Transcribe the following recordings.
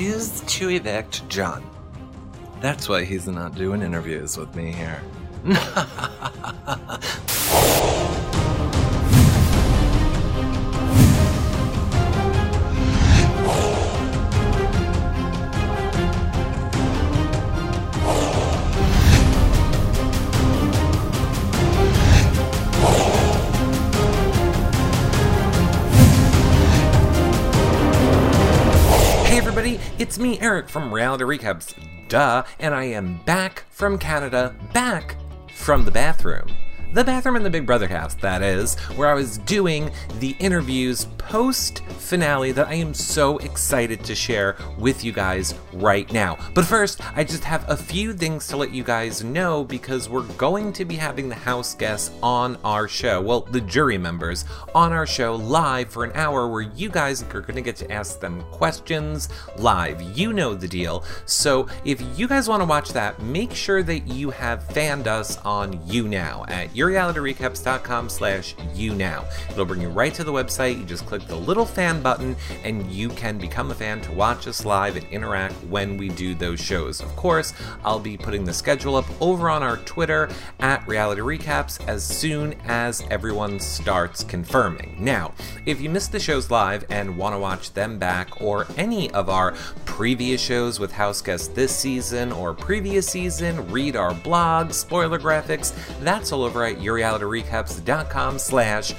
choose to evict John. That's why he's not doing interviews with me here. it's me, Eric from Reality Recaps. Duh, and I am back from Canada, back from the bathroom. The bathroom in the Big Brother cast, that is, where I was doing the interviews post finale that I am so excited to share with you guys right now. But first, I just have a few things to let you guys know because we're going to be having the house guests on our show. Well, the jury members on our show live for an hour where you guys are going to get to ask them questions live. You know the deal. So if you guys want to watch that, make sure that you have fanned us on YouNow at yourrealityrecaps.com slash YouNow. It'll bring you right to the website. You just click the little fan button and you can become a fan to watch us live and interact when we do those shows. Of course, I'll be putting the schedule up over on our Twitter at Reality Recaps as soon as everyone starts confirming. Now, if you missed the shows live and want to watch them back or any of our previous shows with house guests this season or previous season, read our blog, spoiler graphics, that's all over at yourrealityrecaps.com slash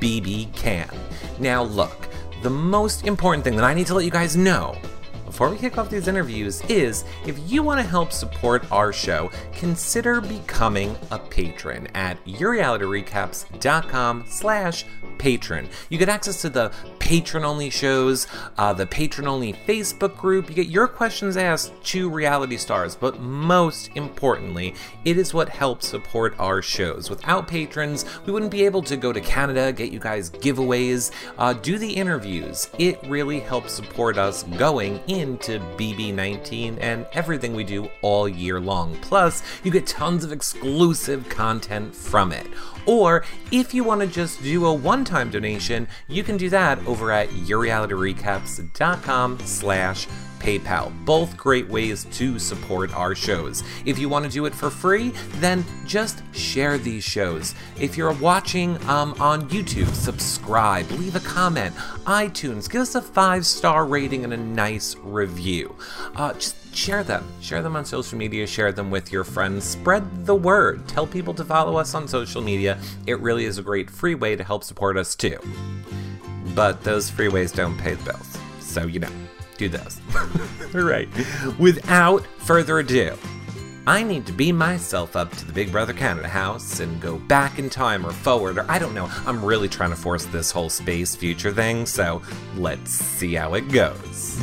bbcan. Now look, the most important thing that I need to let you guys know before we kick off these interviews is if you want to help support our show, consider becoming a patron at yourrealityrecaps.com slash patron. You get access to the patron-only shows, uh, the patron-only Facebook group. You get your questions asked to reality stars, but most importantly, it is what helps support our shows. Without patrons, we wouldn't be able to go to Canada, get you guys giveaways, uh, do the interviews. It really helps support us going into BB19 and everything we do all year long. Plus, you get tons of exclusive content from it. Or if you want to just do a one-time donation, you can do that over at yourrealityrecaps.com slash PayPal. Both great ways to support our shows. If you want to do it for free, then just share these shows. If you're watching um, on YouTube, subscribe, leave a comment, iTunes, give us a five star rating and a nice review. Uh, just share them. Share them on social media, share them with your friends. Spread the word. Tell people to follow us on social media. It really is a great free way to help support us too. But those free ways don't pay the bills. So, you know, do those. All right. Without further ado, I need to beam myself up to the Big Brother Canada house and go back in time or forward, or I don't know. I'm really trying to force this whole space future thing, so let's see how it goes.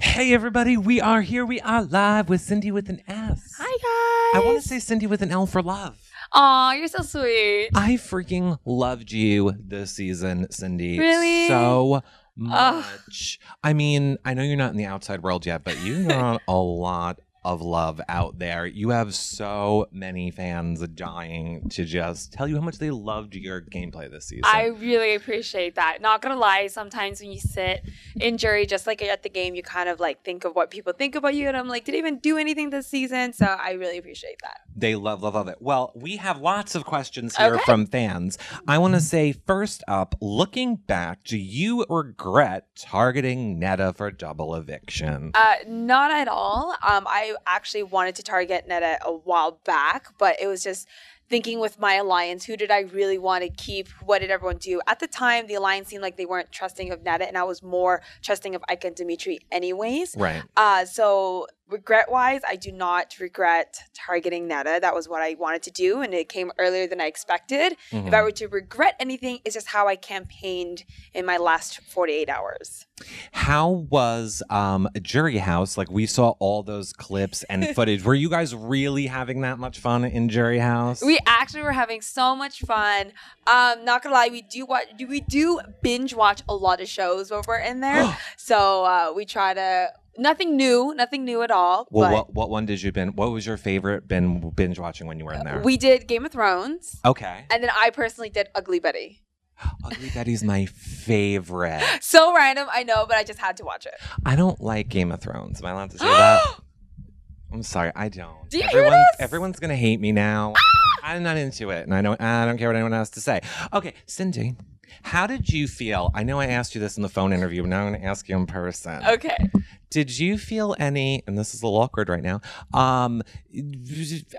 Hey everybody, we are here. We are live with Sindy with an S. Hi guys. I want to say Sindy with an L for love. Aw, you're so sweet. I freaking loved you this season, Sindy. Really? So much. I mean, I know you're not in the outside world yet, but you got a lot of love out there. You have so many fans dying to just tell you how much they loved your gameplay this season. I really appreciate that. Not gonna lie, sometimes when you sit in jury, just like at the game, you kind of like think of what people think about you, and I'm like, did I even do anything this season? So I really appreciate that. They love, love, love it. Well, we have lots of questions here Okay. from fans. I want to say, first up, looking back, do you regret targeting Neda for double eviction? Uh, not at all. Um, I actually wanted to target Neda a while back, but it was just thinking with my alliance, who did I really want to keep? What did everyone do? At the time, the alliance seemed like they weren't trusting of Neda, and I was more trusting of Ike and Dimitri, anyways. right. Uh, so regret wise, I do not regret targeting Neda. That was what I wanted to do, and it came earlier than I expected. If Mhm. I were to regret anything, it's just how I campaigned in my last 48 hours. How was um Jury House? Like we saw all those clips and footage. Were you guys really having that much fun in Jury House? We actually were having so much fun. Um, not gonna lie, we do watch. Do we do binge watch a lot of shows when we're in there? so uh, we try to nothing new, nothing new at all. well, but what what one did you bin? What was your favorite bin binge watching when you were in uh, there? we did Game of Thrones, okay. and then I personally did Ugly Betty. Ugly Betty's my favorite. So random, I know, but I just had to watch it. I don't like Game of Thrones. Am I allowed to say that? I'm sorry, I don't. Do you hear everyone's, this? everyone's gonna hate me now. Ah! I'm not into it, and I don't. I don't care what anyone has to say. Okay, Sindy, how did you feel? I know I asked you this in the phone interview, but now I'm gonna ask you in person. Okay. Did you feel any? And this is a little awkward right now. Um,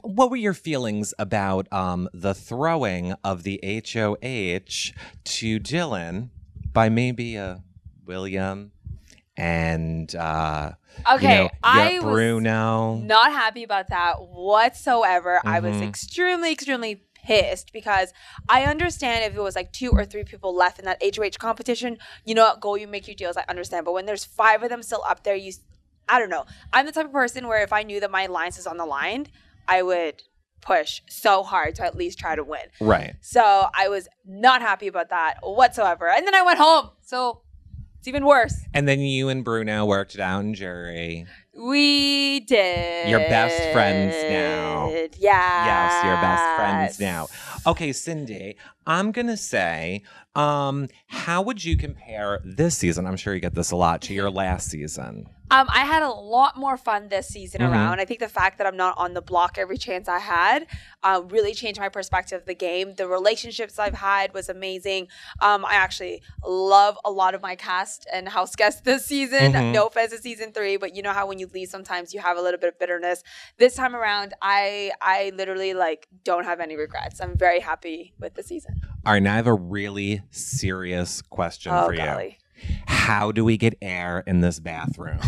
what were your feelings about um the throwing of the HOH to Dillon by maybe uh, William and uh, Okay. you know, I yeah, was Bruno. not happy about that whatsoever. I was Mhm. extremely, extremely pissed because I understand if it was like two or three people left in that HOH competition, you know, what, go you make your deals. I understand, but when there's five of them still up there, you, I don't know. I'm the type of person where if I knew that my alliance is on the line, I would push so hard to at least try to win. Right. So I was not happy about that whatsoever. And then I went home, so it's even worse. And then you and Bruno worked in jury. We did. You're best friends now. Yeah. Yes, you're best friends now. Okay, Sindy, I'm gonna say, um, how would you compare this season? I'm sure you get this a lot to your last season. Um, I had a lot more fun this season Mhm. around. I think the fact that I'm not on the block every chance I had uh, really changed my perspective of the game. The relationships I've had was amazing. Um, I actually love a lot of my cast and house guests this season. Mhm. No offense to season three, but you know how when you leave, sometimes you have a little bit of bitterness. This time around, I I literally like don't have any regrets. I'm very happy with the season. All right, now I have a really serious question oh for you. How do we get air in this bathroom?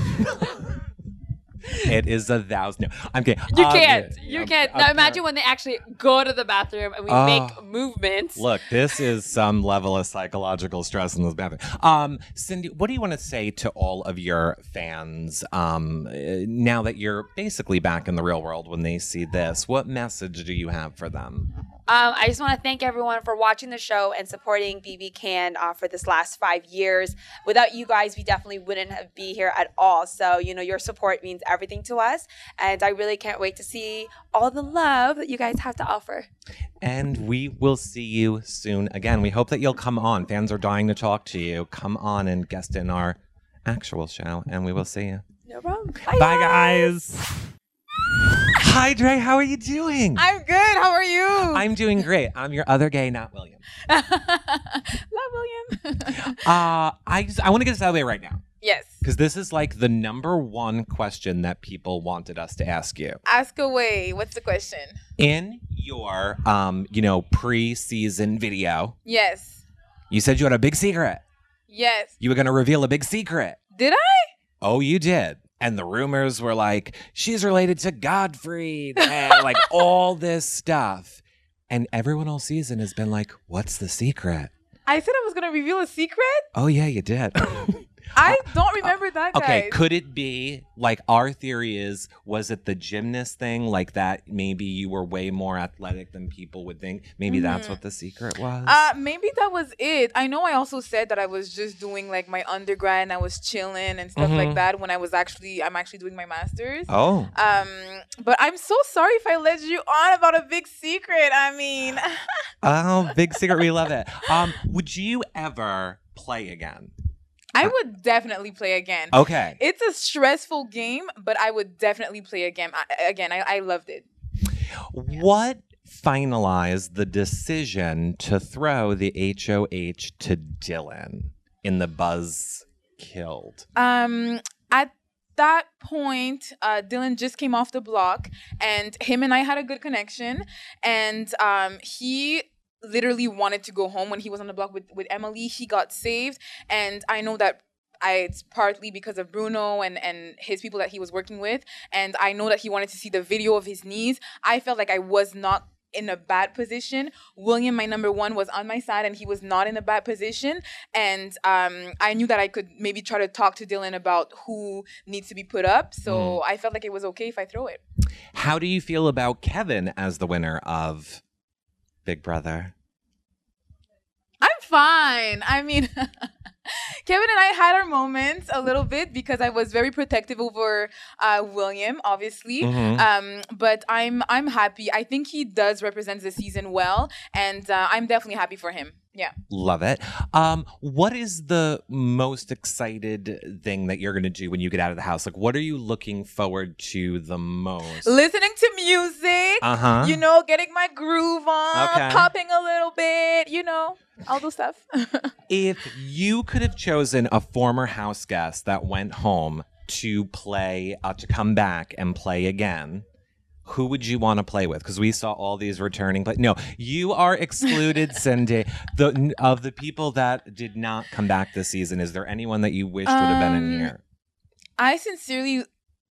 it is a thousand. No, I'm kidding. You Um, can't. yeah, You um, can't. uh, Now imagine when they actually go to the bathroom and we Oh. make movements. Look, this is some level of psychological stress in this bathroom. Um, Sindy, what do you want to say to all of your fans um, uh, now that you're basically back in the real world when they see this? What message do you have for them? Um, I just want to thank everyone for watching the show and supporting BB Can uh, for this last five years. Without you guys, we definitely wouldn't have be here at all. So you know, your support means everything to us, and I really can't wait to see all the love that you guys have to offer. And we will see you soon again. We hope that you'll come on. Fans are dying to talk to you. Come on and guest in our actual show, and we will see you. No problem. Bye, guys. Hi, Dre. How are you doing? I'm good. How are you? I'm doing great. I'm your other gay, not William. Love William. Uh, I just, I want to get this out of the way right now yes. because this is like the number one question that people wanted us to ask you Ask away. What's the question? in your um you know pre-season video. Yes. You said you had a big secret. Yes. You were going to reveal a big secret. Did I? Oh, you did. And the rumors were like she's related to Godfrey and like all this stuff. And everyone all season has been like, "What's the secret?" I said I was gonna reveal a secret. Oh yeah, you did. I don't remember that, guys. Okay, could it be like our theory is was it the gymnast thing like that maybe you were way more athletic than people would think? Maybe that's Mhm. what the secret was. Uh, maybe that was it. I know I also said that I was just doing like my undergrad and I was chilling and stuff Mhm. like that when I was actually I'm actually doing my masters. oh. Um, but I'm so sorry if I led you on about a big secret. I mean, Oh, big secret. We love it. Um, would you ever play again? I would definitely play again. Okay. It's a stressful game, but I would definitely play again. I, again, I, I loved it. What finalized the decision to throw the HOH to Dillon in the buzz killed? Um, at that point, uh, Dillon just came off the block, and him and I had a good connection. And um, he literally wanted to go home when he was on the block with with Emily. He got saved, and I know that. I, it's partly because of Bruno and, and his people that he was working with. And I know that he wanted to see the video of his knees. I felt like I was not in a bad position. William, my number one, was on my side and he was not in a bad position. And um, I knew that I could maybe try to talk to Dillon about who needs to be put up. So I felt like it was okay if I throw it. How do you feel about Kevin as the winner of Big Brother? I'm fine. I mean, Kevin and I had our moments a little bit because I was very protective over uh, William, obviously. Mhm. Um, but I'm I'm happy. I think he does represent the season well, and uh, I'm definitely happy for him. Yeah. Love it. Um, what is the most excited thing that you're going to do when you get out of the house? Like, what are you looking forward to the most? Listening to music. Uh huh. You know, getting my groove on, Okay. popping a little bit, you know, all those stuff. If you could have chosen a former house guest that went home to play, uh, to come back and play again, who would you want to play with? Because we saw all these returning. Play- no, you are excluded, Sindy. The of the people that did not come back this season. Is there anyone that you wished would have been in Um, here? I sincerely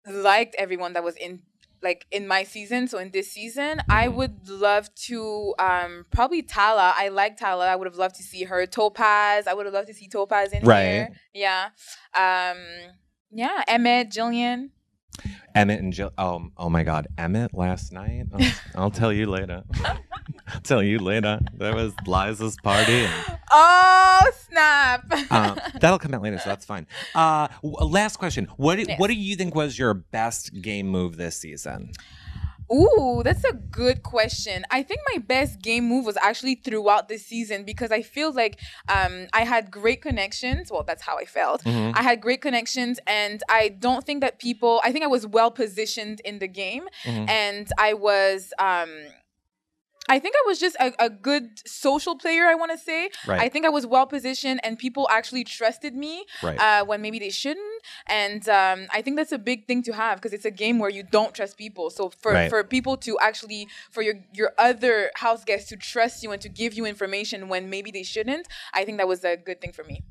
liked everyone that was in like in my season. So in this season, I Mhm. would love to um probably Tala. I like Tala. I would have loved to see her. Topaz. I would have loved to see Topaz in Right. here. Yeah. Um yeah, Emmett, Jillian. Emmett and Jill. Oh, oh my God, Emmett last night. I'll, I'll tell you later. I'll tell you later. That was Liza's party. And, Oh snap! uh, that'll come out later, so that's fine. Uh, w- last question. What do, Yes. What do you think was your best game move this season? Ooh, that's a good question. I think my best game move was actually throughout the season because I feel like um, I had great connections. Well, that's how I felt. Mhm. I had great connections, and I don't think that people. I think I was well positioned in the game, Mhm. and I was. Um, I think I was just a, a good social player. I want to say. Right. I think I was well positioned, and people actually trusted me right. uh, when maybe they shouldn't. And um, I think that's a big thing to have because it's a game where you don't trust people. So for, Right. for people to actually, for your, your other house guests to trust you and to give you information when maybe they shouldn't, I think that was a good thing for me.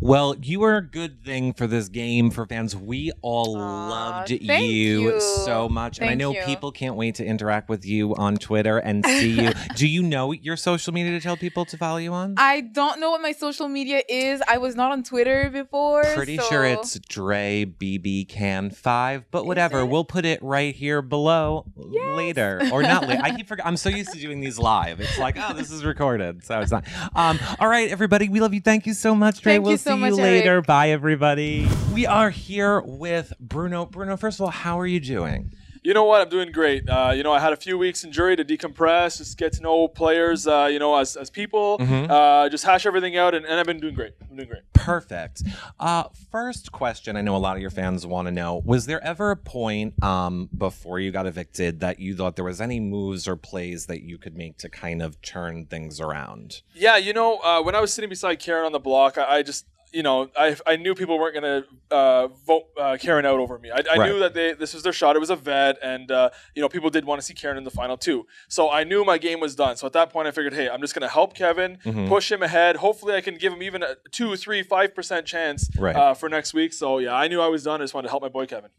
Well, you were a good thing for this game for fans. We all loved thank you. so much. and I know you. people can't wait to interact with you on Twitter and see you. Do you know your social media to tell people to follow you on? I don't know what my social media is. I was not on Twitter before. Pretty so- sure it's Dre BB Can 5, but whatever. We'll put it right here below later. Or not later. I keep forgetting. I'm so used to doing these live. It's like, oh, this is recorded. So it's not. Um, all right, everybody. We love you. Thank you so much, Thank you we'll so see much, you later. Eric. Bye, everybody. We are here with Bruno. Bruno, first of all, how are you doing? You know what? I'm doing great. Uh, you know, I had a few weeks in jury to decompress, just get to know players, uh, you know, as, as people, Mhm. uh, just hash everything out, and, and I've been doing great. I'm doing great. Perfect. Uh, first question I know a lot of your fans want to know Was there ever a point um, before you got evicted that you thought there was any moves or plays that you could make to kind of turn things around? Yeah, you know, uh, when I was sitting beside Karen on the block, I, I just, you know, I, I knew people weren't going to uh, vote uh, Karen out over me. I, I Right. knew that they this was their shot. It was a vet, and uh, you know, people did want to see Karen in the final too. So I knew my game was done. So at that point, I figured, hey, I'm just going to help Kevin, Mhm. push him ahead. Hopefully, I can give him even a two, three, five percent chance Right. uh, for next week. So yeah, I knew I was done. I just wanted to help my boy Kevin.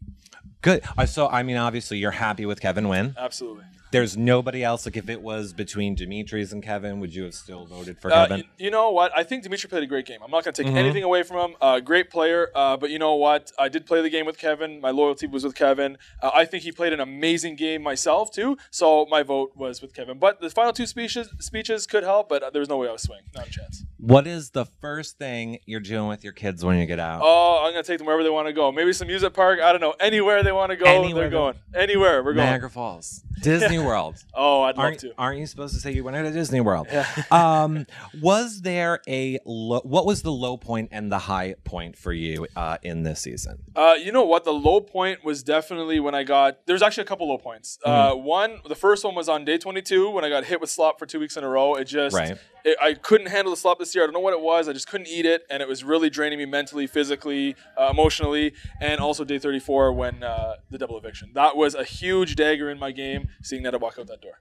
Good. So, I mean, obviously, you're happy with Kevin win. Absolutely. There's nobody else. Like, if it was between Demetrius and Kevin, would you have still voted for Uh, Kevin? you, you know what? I think Dimitri played a great game. I'm not going to take Mhm. anything away from him. Uh, great player. Uh, but you know what? I did play the game with Kevin. My loyalty was with Kevin. Uh, I think he played an amazing game myself too. So my vote was with Kevin. But the final two speeches speeches could help, but uh, there was no way I was swing. Not a chance. What is the first thing you're doing with your kids when you get out? Oh, I'm going to take them wherever they want to go. Maybe some music park. I don't know. Anywhere they want to go, Anywhere they're they- going. Anywhere we're going. Niagara Falls, Disney World. Oh, I'd love Aren't, to. aren't you supposed to say you went to Disney World? Yeah. um, was there a lo- what was the low point and the high point for you uh, in this season? Uh, you know what? The low point was definitely when I got. There's actually a couple low points. Uh, Mm-hmm. one, the first one was on day 22 when I got hit with slop for two weeks in a row. It just, Right. it, I couldn't handle the slop this year. I don't know what it was. I just couldn't eat it, and it was really draining me mentally, physically, uh, emotionally, and also day 34 when uh, the double eviction. That was a huge dagger in my game. Seeing that I walk out that door.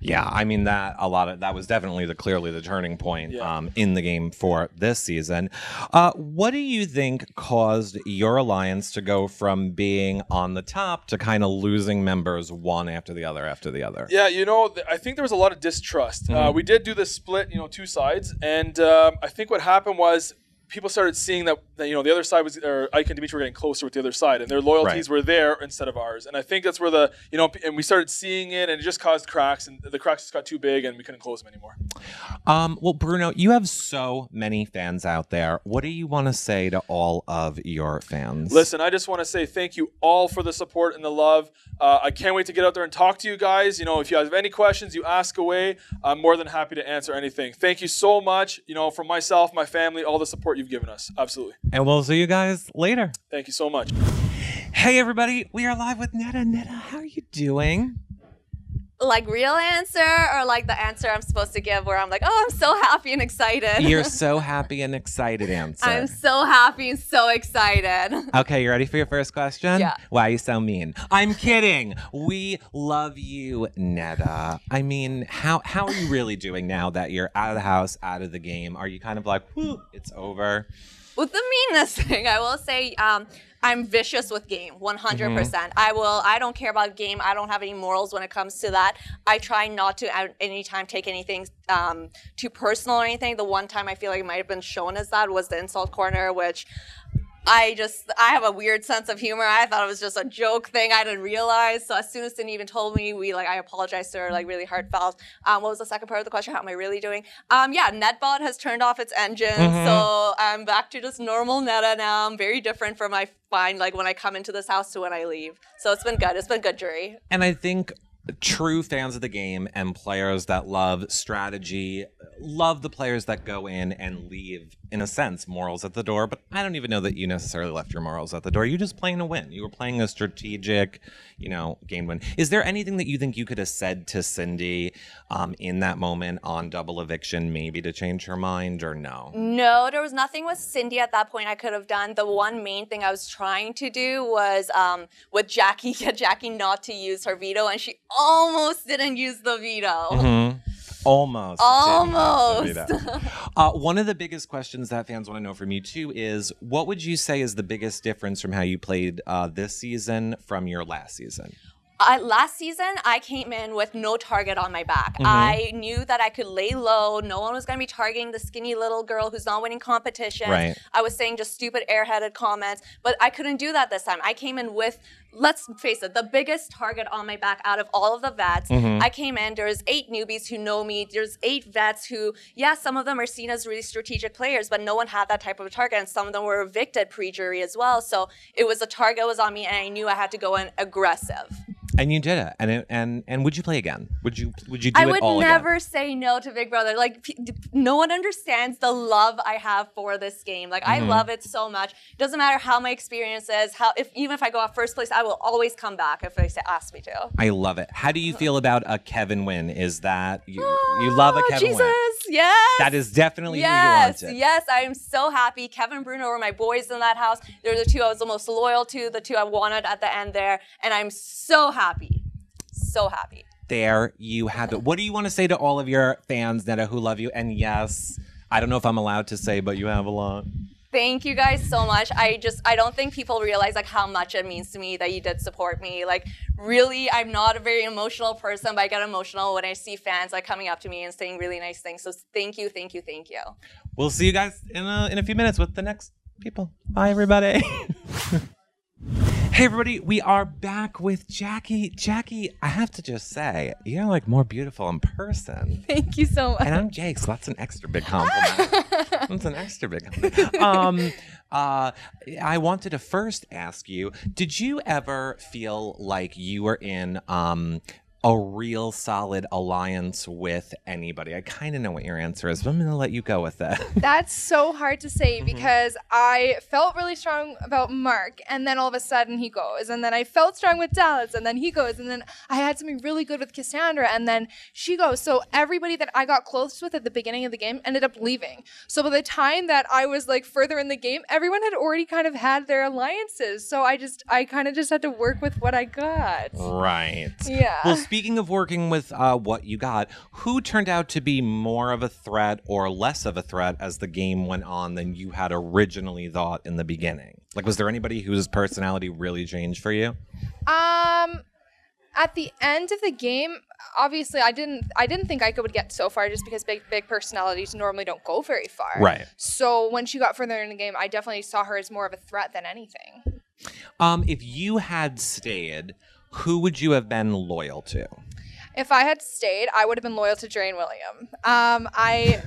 Yeah, I mean that a lot of that was definitely the clearly the turning point Yeah. um, in the game for this season. Uh, what do you think caused your alliance to go from being on the top to kind of losing members one after the other after the other? Yeah, you know, th- I think there was a lot of distrust. Uh, Mhm. we did do the split, you know, two sides, and um, I think what happened was people started seeing that, that you know the other side was or Ike and Dimitri were getting closer with the other side, and their loyalties Right. were there instead of ours. And I think that's where the you know and we started seeing it, and it just caused cracks, and the cracks just got too big, and we couldn't close them anymore. Um, well, Bruno, you have so many fans out there. What do you want to say to all of your fans? Listen, I just want to say thank you all for the support and the love. Uh, I can't wait to get out there and talk to you guys. You know, if you have any questions, you ask away. I'm more than happy to answer anything. Thank you so much. You know, from myself, my family, all the support you've given us. Absolutely. and we'll see you guys later. Thank you so much. Hey, everybody, we are live with Neda. Neda, how are you doing? Like real answer or like the answer I'm supposed to give where I'm like, oh, I'm so happy and excited. You're so happy and excited, answer. I'm so happy and so excited. Okay, you ready for your first question? Yeah. Why are you so mean? I'm kidding. We love you, Neda. I mean, how how are you really doing now that you're out of the house, out of the game? Are you kind of like, whew, it's over? With the meanness thing, I will say um, I'm vicious with game, 100%. percent I will. I don't care about game. I don't have any morals when it comes to that. I try not to at any time take anything um, too personal or anything. The one time I feel like it might have been shown as that was the insult corner, which. I just I have a weird sense of humor. I thought it was just a joke thing. I didn't realize. So as soon as Sindy even told me, we like I apologized to her like really heartfelt. Um, what was the second part of the question? How am I really doing? Um, yeah, NetBot has turned off its engine, so I'm back to just normal Neda now. I'm very different from I find like when I come into this house to when I leave. So it's been good. It's been good, jury. And I think true fans of the game and players that love strategy love the players that go in and leave in a sense morals at the door but i don't even know that you necessarily left your morals at the door you're just playing to win you were playing a strategic you know game win is there anything that you think you could have said to sindy um, in that moment on double eviction maybe to change her mind or no No, there was nothing with Sindy at that point I could have done. The one main thing I was trying to do was um, with Jackie, get Jackie not to use her veto, and she almost didn't use the veto. Mhm. Almost. Almost. didn't have to be that. uh, one of the biggest questions that fans want to know from you too is what would you say is the biggest difference from how you played uh, this season from your last season? I, last season, I came in with no target on my back. Mm-hmm. I knew that I could lay low. No one was going to be targeting the skinny little girl who's not winning competition. Right. I was saying just stupid airheaded comments, but I couldn't do that this time. I came in with, let's face it, the biggest target on my back out of all of the vets. Mm-hmm. I came in, there's eight newbies who know me. There's eight vets who, yeah, some of them are seen as really strategic players, but no one had that type of a target. And some of them were evicted pre jury as well. So it was a target was on me, and I knew I had to go in aggressive. And you did it. And and and would you play again? Would you would you do I would never again? say no to Big Brother. Like p- d- no one understands the love I have for this game. Like Mm-hmm. I love it so much. Doesn't matter how my experience is. How if even if I go out first place, I will always come back if they say, ask me to. I love it. How do you feel about a Kevin win? Is that you you ah, love a Oh, Kevin Jesus, win? yes. That is definitely Yes, who you wanted. yes, I'm so happy. Kevin Bruno were my boys in that house. They're the two I was the most loyal to, the two I wanted at the end there, and I'm so happy, so happy. There you have it. What do you want to say to all of your fans, Neda, who love you? And yes, I don't know if I'm allowed to say, but you have a lot. Thank you guys so much. I just I don't think people realize like how much it means to me that you did support me. Like really, I'm not a very emotional person, but I get emotional when I see fans like coming up to me and saying really nice things. So thank you, thank you, thank you. We'll see you guys in a, in a few minutes with the next people. Bye, everybody. hey, everybody. We are back with Jackie. Jackie, I have to just say, you're like more beautiful in person. Thank you so much. And I'm Jake, so that's an extra big compliment. that's an extra big compliment. Um, uh, I wanted to first ask you: Did you ever feel like you were in um, a real solid alliance with anybody? I kind of know what your answer is, but I'm going to let you go with that. That's so hard to say Mm-hmm. because I felt really strong about Mark, and then all of a sudden he goes, and then I felt strong with Dallas, and then he goes, and then I had something really good with Cassandra, and then she goes. So everybody that I got close with at the beginning of the game ended up leaving. So by the time that I was like further in the game, everyone had already kind of had their alliances. So I just, I kind of just had to work with what I got. Right. Yeah. Well, speaking of working with uh, what you got, who turned out to be more of a threat or less of a threat as the game went on than you had originally thought in the beginning? Like, was there anybody whose personality really changed for you? Um, At the end of the game, obviously, I didn't. I didn't think Ika would get so far, just because big, big personalities normally don't go very far. Right. So when she got further in the game, I definitely saw her as more of a threat than anything. Um, if you had stayed, who would you have been loyal to? If I had stayed, I would have been loyal to Dre and William. Um, I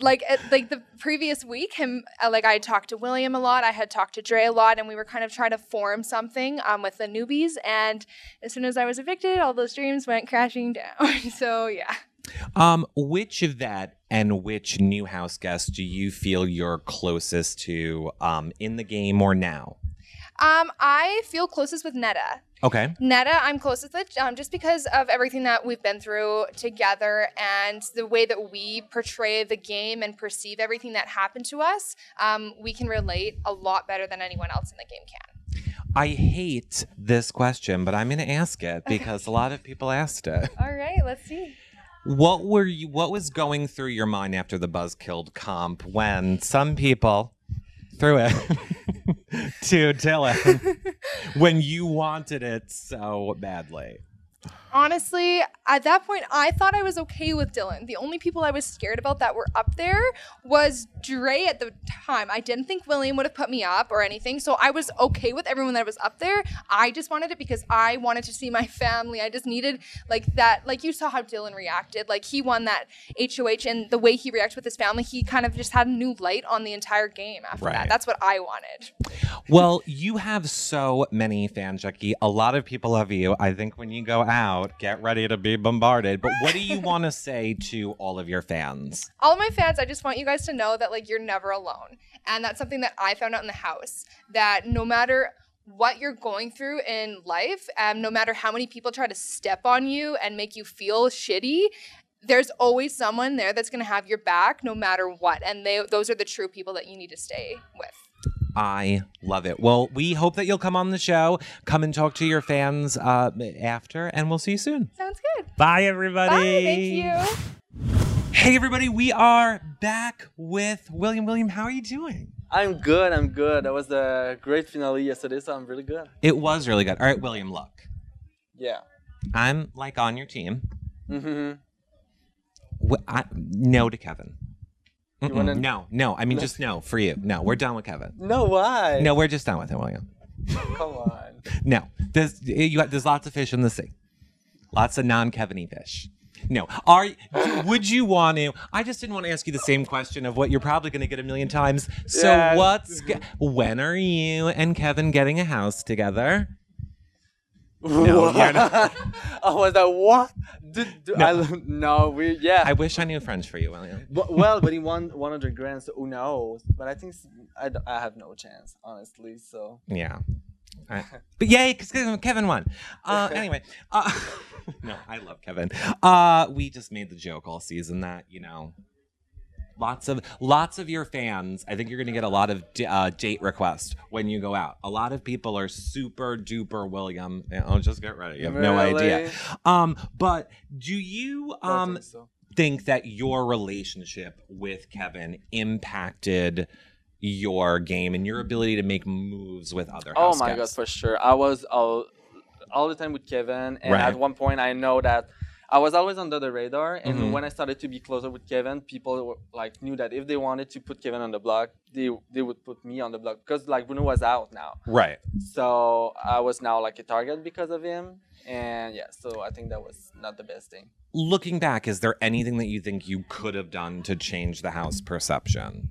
like at, like the previous week, him uh, like I had talked to William a lot. I had talked to Dre a lot, and we were kind of trying to form something um, with the newbies. And as soon as I was evicted, all those dreams went crashing down. so yeah. Um, which of that and which new house guest do you feel you're closest to um, in the game or now? Um, I feel closest with Neda. Okay. Neda, I'm closest with um, just because of everything that we've been through together and the way that we portray the game and perceive everything that happened to us. Um, we can relate a lot better than anyone else in the game can. I hate this question, but I'm going to ask it because a lot of people asked it. All right, let's see. What were you? What was going through your mind after the Buzz killed comp when some people threw it to tell Dillon when you wanted it so badly? Honestly, at that point, I thought I was okay with Dillon. The only people I was scared about that were up there was Dre at the time. I didn't think William would have put me up or anything, so I was okay with everyone that was up there. I just wanted it because I wanted to see my family. I just needed like that. Like you saw how Dillon reacted. Like he won that HOH, and the way he reacted with his family, he kind of just had a new light on the entire game after Right. that. That's what I wanted. Well, you have so many fans, Jackie. A lot of people love you. I think when you go out, get ready to be bombarded. But what do you want to say to all of your fans? all of my fans, I just want you guys to know that like you're never alone. And that's something that I found out in the house that no matter what you're going through in life, um, no matter how many people try to step on you and make you feel shitty, there's always someone there that's gonna have your back no matter what. And they those are the true people that you need to stay with. I love it. Well, we hope that you'll come on the show, come and talk to your fans uh, after, and we'll see you soon. Sounds good. Bye, everybody. Bye. Thank you. Hey, everybody. We are back with William. William, how are you doing? I'm good. I'm good. That was a great finale yesterday, so I'm really good. It was really good. All right, William, look. Yeah. I'm like on your team. Mm hmm I, no to Kevin. Wanna- No, no. I mean, just no for you. No, we're done with Kevin. No, why? No, we're just done with him, William. Come on. No, there's you got, there's lots of fish in the sea, lots of non-Kevin-y fish. No, are would you want to? I just didn't want to ask you the same question of what you're probably going to get a million times. So Yeah. what's when are you and Kevin getting a house together? No, you're not. I was like, what? Do, do, No. I, no, we, yeah. I wish I knew French for you, William. But- well, but he won 100 grand, so who knows? But I think I, I have no chance, honestly. So Yeah. I- but yay, because Kevin won. Uh, anyway, uh, no, I love Kevin. Uh, we just made the joke all season that you know, lots of lots of your fans. I think you're going to get a lot of d- uh, date requests when you go out. A lot of people are super duper William. Oh, just get ready. You have no idea. Um, but do you um think so. that your relationship with Kevin impacted? Your game and your ability to make moves with other Oh house my god, guests? for sure. I was all, all the time with Kevin, and Right. at one point, I know that I was always under the radar. And Mhm. when I started to be closer with Kevin, people were, like knew that if they wanted to put Kevin on the block, they they would put me on the block because like Bruno was out now, Right. so I was now like a target because of him. And yeah, so I think that was not the best thing. Looking back, is there anything that you think you could have done to change the house perception?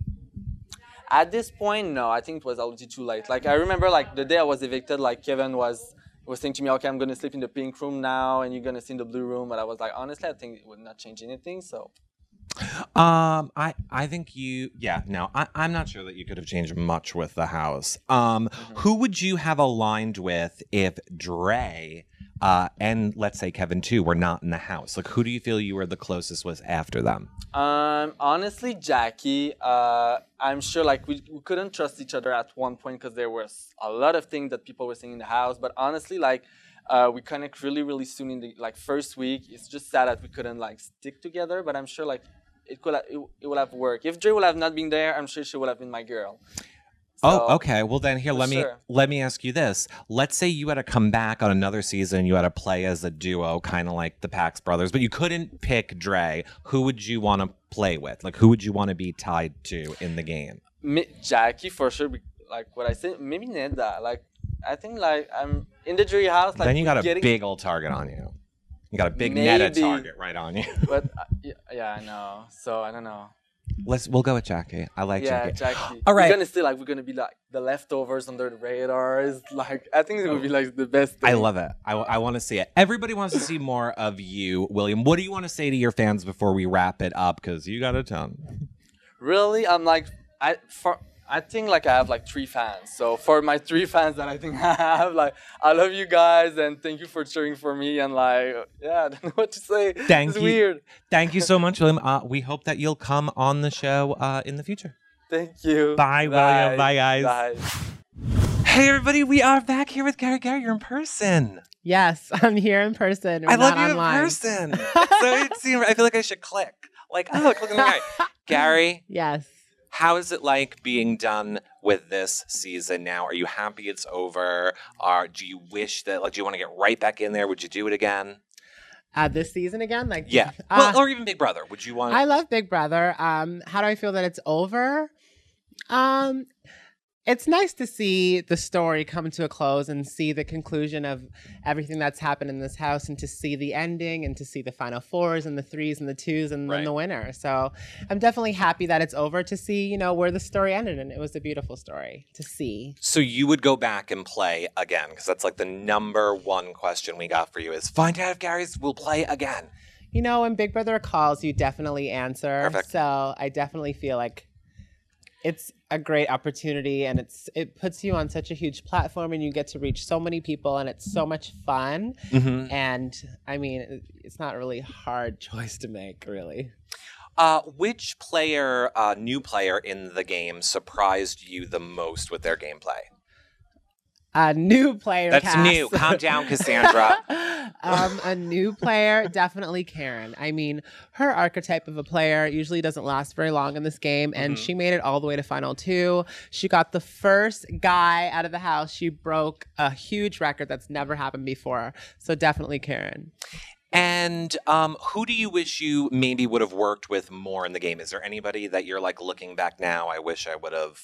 At this point, no, I think it was already too late. Like I remember, like the day I was evicted, like Kevin was was saying to me, "Okay, I'm gonna sleep in the pink room now, and you're gonna sleep in the blue room." But I was like, honestly, I think it would not change anything. So Um, I I think you yeah, no, I, I'm not sure that you could have changed much with the house. Um, who would you have aligned with if Dre uh and let's say Kevin too were not in the house? Like who do you feel you were the closest with after them? Um, honestly, Jackie, uh, I'm sure like we, we couldn't trust each other at one point because there was a lot of things that people were saying in the house. But honestly, like uh, we connect really, really soon in the like first week. It's just sad that we couldn't like stick together. But I'm sure like it could it, it would have worked. If Dre would have not been there, I'm sure she would have been my girl. Oh, okay. Well, then here, let me sure. let me ask you this. Let's say you had to come back on another season. You had to play as a duo, kind of like the Pax brothers, but you couldn't pick Dre. Who would you want to play with? Like, who would you want to be tied to in the game? Me, Jackie for sure. Like what I said, maybe Neda. Like I think like I'm in the jury house. Like then you got a getting, big old target on you. You got a big Maybe. target right on you. But uh, yeah, I know. So I don't know. Let's. We'll go with Jackie. I like yeah, Jackie. Jackie. All right. We're gonna still like we're gonna be like the leftovers under the radars. Like I think it would be like the best. Thing. I love it. I, I want to see it. Everybody wants to see more of you, William. What do you want to say to your fans before we wrap it up? Because you got a ton. Really, I'm like I for I think like I have like three fans. So for my three fans that I think I have, like I love you guys and thank you for cheering for me and like yeah, I don't know what to say. Thank it's you. weird. Thank you so much, William. Uh, we hope that you'll come on the show uh, in the future. Thank you. Bye, William. Bye, guys. Bye. Hey, everybody. We are back here with Gary. Gary, you're in person. Yes, I'm here in person. I We're love not you online. in person. so it seemed, I feel like I should click. Like, oh, look, look at the guy. Gary, Yes. How is it like being done with this season now? Are you happy it's over? Or do you wish that, like, do you want to get right back in there? Would you do it again? Uh, this season again? Like Yeah. Uh, well, or even Big Brother. Would you want I love Big Brother. Um, how do I feel that it's over? Um, it's nice to see the story come to a close and see the conclusion of everything that's happened in this house and to see the ending and to see the final fours and the threes and the twos and Right. then the winner. So I'm definitely happy that it's over to see, you know, where the story ended. And it was a beautiful story to see. So you would go back and play again because that's like the number one question we got for you is find out if Gary's will play again. You know, when Big Brother calls, you definitely answer. Perfect. So I definitely feel like it's a great opportunity and it's it puts you on such a huge platform and you get to reach so many people and it's so much fun. Mm-hmm. And I mean, it's not really hard choice to make, really. Uh, which player, uh, new player in the game, surprised you the most with their gameplay? A new player. That's cast. new. Calm down, Cassandra. um, a new player, definitely Karen. I mean, her archetype of a player usually doesn't last very long in this game, and Mhm. she made it all the way to final two. She got the first guy out of the house. She broke a huge record that's never happened before. So definitely Karen. And um, who do you wish you maybe would have worked with more in the game? Is there anybody that you're like looking back now? I wish I would have.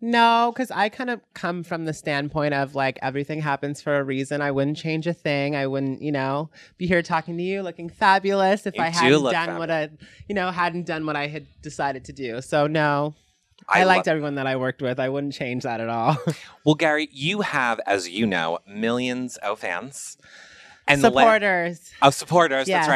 No, because I kind of come from the standpoint of like everything happens for a reason. I wouldn't change a thing. I wouldn't, you know, be here talking to you looking fabulous if You I hadn't done what I, you know, hadn't done what I had decided to do. So no, I, lo- liked everyone that I worked with. I wouldn't change that at all. Well, Gary, you have, as you know, millions of fans. And the la- Supporters, of supporters. Yes. That's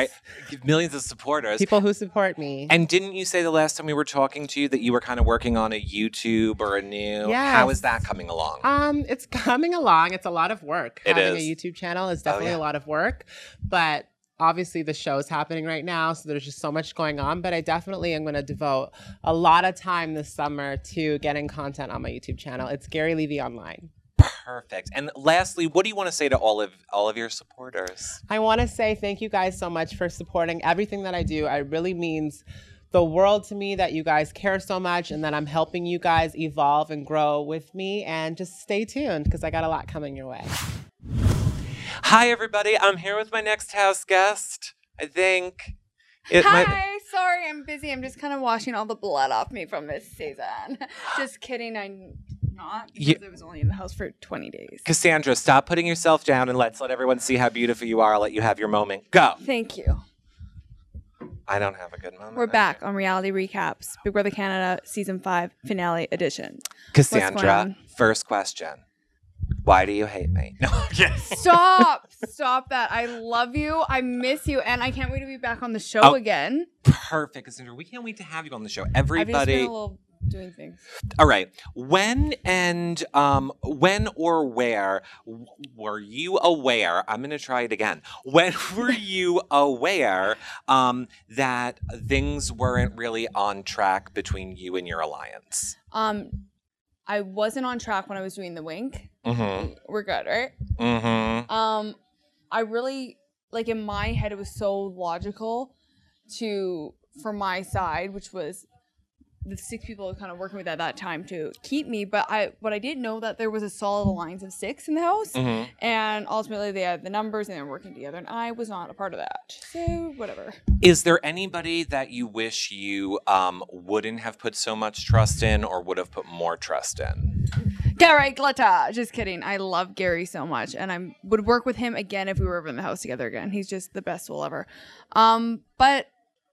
right. Millions of supporters. people who support me. And didn't you say the last time we were talking to you that you were kind of working on a YouTube or a new? Yeah. How is that coming along? Um, it's coming along. It's a lot of work. It Having is. a YouTube channel is Oh, definitely yeah. a lot of work, but obviously the show is happening right now, so there's just so much going on. But I definitely am going to devote a lot of time this summer to getting content on my YouTube channel. It's Gary Levy Online. Perfect. And lastly, what do you want to say to all of all of your supporters? I want to say thank you guys so much for supporting everything that I do. It really means the world to me that you guys care so much and that I'm helping you guys evolve and grow with me. And just stay tuned because I got a lot coming your way. Hi, everybody. I'm here with my next house guest. I think. It Hi, might- sorry, I'm busy. I'm just kind of washing all the blood off me from this season. just kidding, I'm not You- because I was only in the house for 20 days. Cassandra, stop putting yourself down and let's let everyone see how beautiful you are. I'll let you have your moment. Go. Thank you. I don't have a good moment. We're back on reality recaps. Big Brother Canada season five finale edition. Cassandra, first question. Why do you hate me? No, I'm. Stop! Stop that! I love you. I miss you, and I can't wait to be back on the show Oh, again. Perfect, Cassandra. We can't wait to have you on the show. I've just been Everybody. Doing things. All right. When and um when or where w- were you aware? I'm going to try it again. When were you aware um that things weren't really on track between you and your alliance? Um, I wasn't on track when I was doing the wink. Mhm. We're good, right? Mhm. Um, I really like in my head it was so logical to for my side, which was the six people kind of working with at that time to keep me. But I, what I didn't know that there was a solid alliance of six in the house, Mhm. and ultimately they had the numbers and they were working together, and I was not a part of that. So whatever. Is there anybody that you wish you um, wouldn't have put so much trust in or would have put more trust in? Gary Glitter. Just kidding. I love Gary so much, and I would work with him again if we were ever in the house together again. He's just the best soul ever. Um, but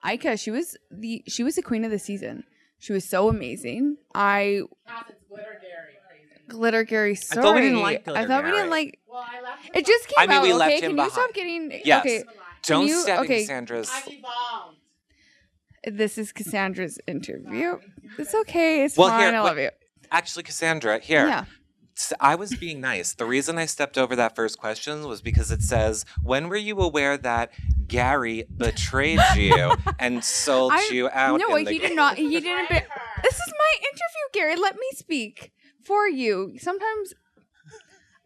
Ika, she was the she was the queen of the season. She was so amazing. I glitter Gary. Sorry, thought we didn't like I Glitter thought we Gary. didn't like. It just came I mean, out. we okay, left him can you stop behind. getting? Yes. Okay. Don't you- step okay. in Cassandra's. This is Cassandra's interview. It's okay. It's Well, fine. here, I but- love you. Actually, Cassandra, here. Yeah. I was being nice. The reason I stepped over that first question was because it says, When were you aware that Gary betrayed you and sold I- you out? No, he game?" did not. He didn't. Be- this is my interview, Gary. Let me speak for you. Sometimes.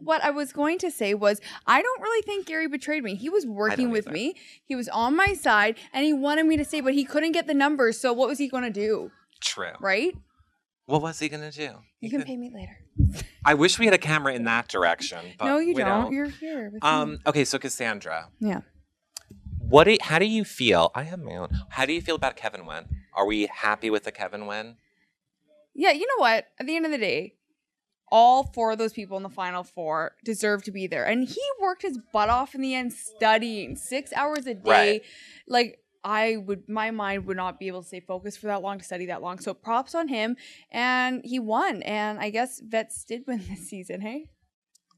What I was going to say was, I don't really think Gary betrayed me. He was working with either. me. He was on my side, and he wanted me to stay, but he couldn't get the numbers. So what was he going to do? True. Right? What was he going to do? You can pay me later. I wish we had a camera in that direction. But no, you we don't. You're here. With me. Um, okay, so Cassandra, Yeah. what? Do, how do you feel? I have my own. How do you feel about Kevin win? Are we happy with the Kevin win? Yeah, you know what? At the end of the day, all four of those people in the final four deserve to be there. And he worked his butt off in the end studying six hours a day. Right. Like, I would, my mind would not be able to stay focused for that long to study that long. So props on him. And he won. And I guess Vets did win this season, hey?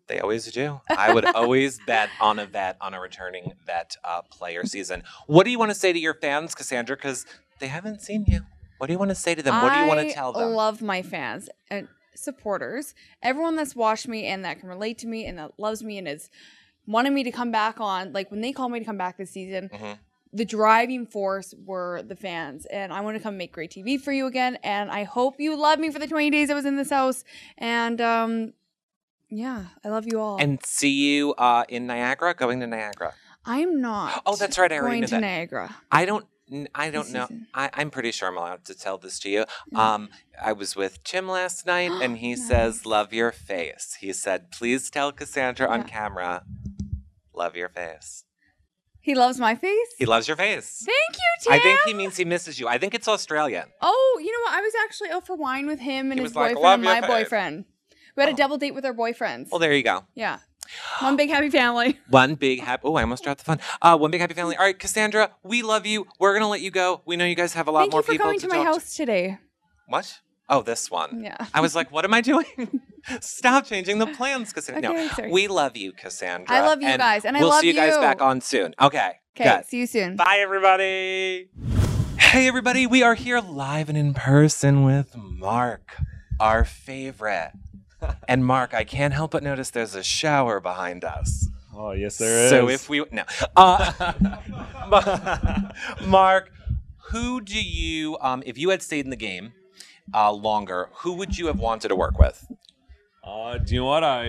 They always do. I would always bet on a vet on a returning vet uh, player season. What do you want to say to your fans, Cassandra? Because they haven't seen you. What do you want to say to them? What do you want to tell them? I love my fans and supporters, everyone that's watched me and that can relate to me and that loves me and is wanted me to come back on. Like when they called me to come back this season, Mhm. The driving force were the fans, and I want to come make great TV for you again. And I hope you love me for the 20 days I was in this house. And um, yeah, I love you all. and see you uh, in Niagara, going to Niagara. I'm not. Oh, that's right, I already going knew to that. Niagara. I don't. I don't This know. season. I, I'm pretty sure I'm allowed to tell this to you. Um, I was with Tim last night, and he says, "Love your face." He said, "Please tell Cassandra on camera, love your face." He loves my face. He loves your face. Thank you, Tim. I think he means he misses you. I think it's Australian. Oh, you know what? I was actually out for wine with him and He his was like, boyfriend "Love and your my face." boyfriend. We had a double date with our boyfriends. Well, there you go. yeah. One big happy family. One big happy. Oh, I almost dropped the phone. Uh, one big happy family. All right, Cassandra, we love you. We're gonna let you go. We know you guys have a lot Thank more you for people coming to to my talk house today. What? Oh, this one. Yeah. I was like, what am I doing? Stop changing the plans, Cassandra. Okay, no, sorry. we love you, Cassandra. I love you guys, and I we'll love see you guys you. back on soon. Okay. Okay, see you soon. Bye, everybody. Hey, everybody. We are here live and in person with Mark, our favorite. and Mark, I can't help but notice there's a shower behind us. Oh, yes, there is. So if we no, uh, Mark, who do you um, if you had stayed in the game uh, longer, who would you have wanted to work with? Uh, do you know what I?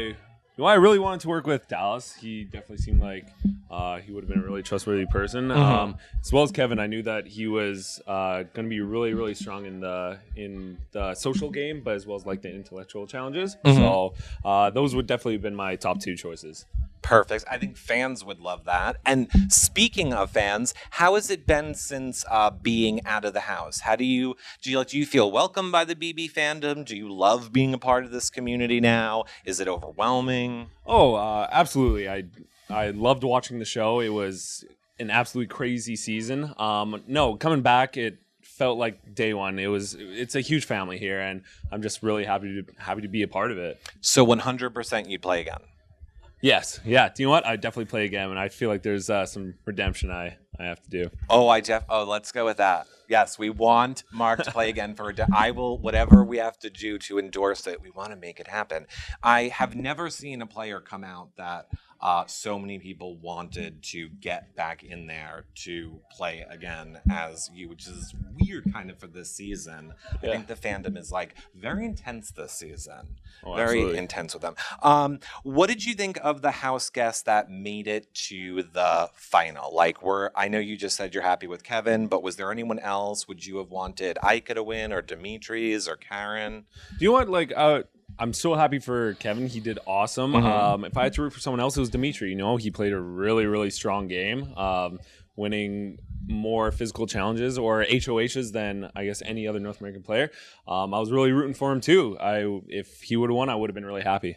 You know, I really wanted to work with Dallas. He definitely seemed like uh, he would have been a really trustworthy person. Mhm. Um, as well as Kevin, I knew that he was uh, going to be really, really strong in the in the social game, but as well as like the intellectual challenges. Mhm. So uh, those would definitely have been my top two choices. Perfect. I think fans would love that. And speaking of fans, how has it been since uh, being out of the house? How do you do? You, like, do you feel welcome by the BB fandom? Do you love being a part of this community now? Is it overwhelming? Oh, uh, absolutely. I I loved watching the show. It was an absolutely crazy season. Um, no, coming back, it felt like day one. It was. It's a huge family here, and I'm just really happy to happy to be a part of it. So 100% you'd play again. Yes, yeah. Do you know what? I definitely play again, and I feel like there's uh, some redemption I I have to do. Oh, I def. Oh, let's go with that. Yes, we want Mark to play again for. De- I will whatever we have to do to endorse it. We want to make it happen. I have never seen a player come out that uh, so many people wanted to get back in there to play again as you, which is weird kind of for this season. I think the fandom is like very intense this season. Oh, very absolutely. intense with them. Um, what did you think of the house guests that made it to the final? Like, were I know you just said you're happy with Kevin, but was there anyone else? Would you have wanted Ika to win, or Dimitri's, or Karen? Do you want? Like, uh, I'm so happy for Kevin. He did awesome. Mhm. Um, if I had to root for someone else, it was Dimitri. You know, he played a really, really strong game, um, winning more physical challenges or HOHs than I guess any other North American player. Um, I was really rooting for him too. I if he would have won, I would have been really happy.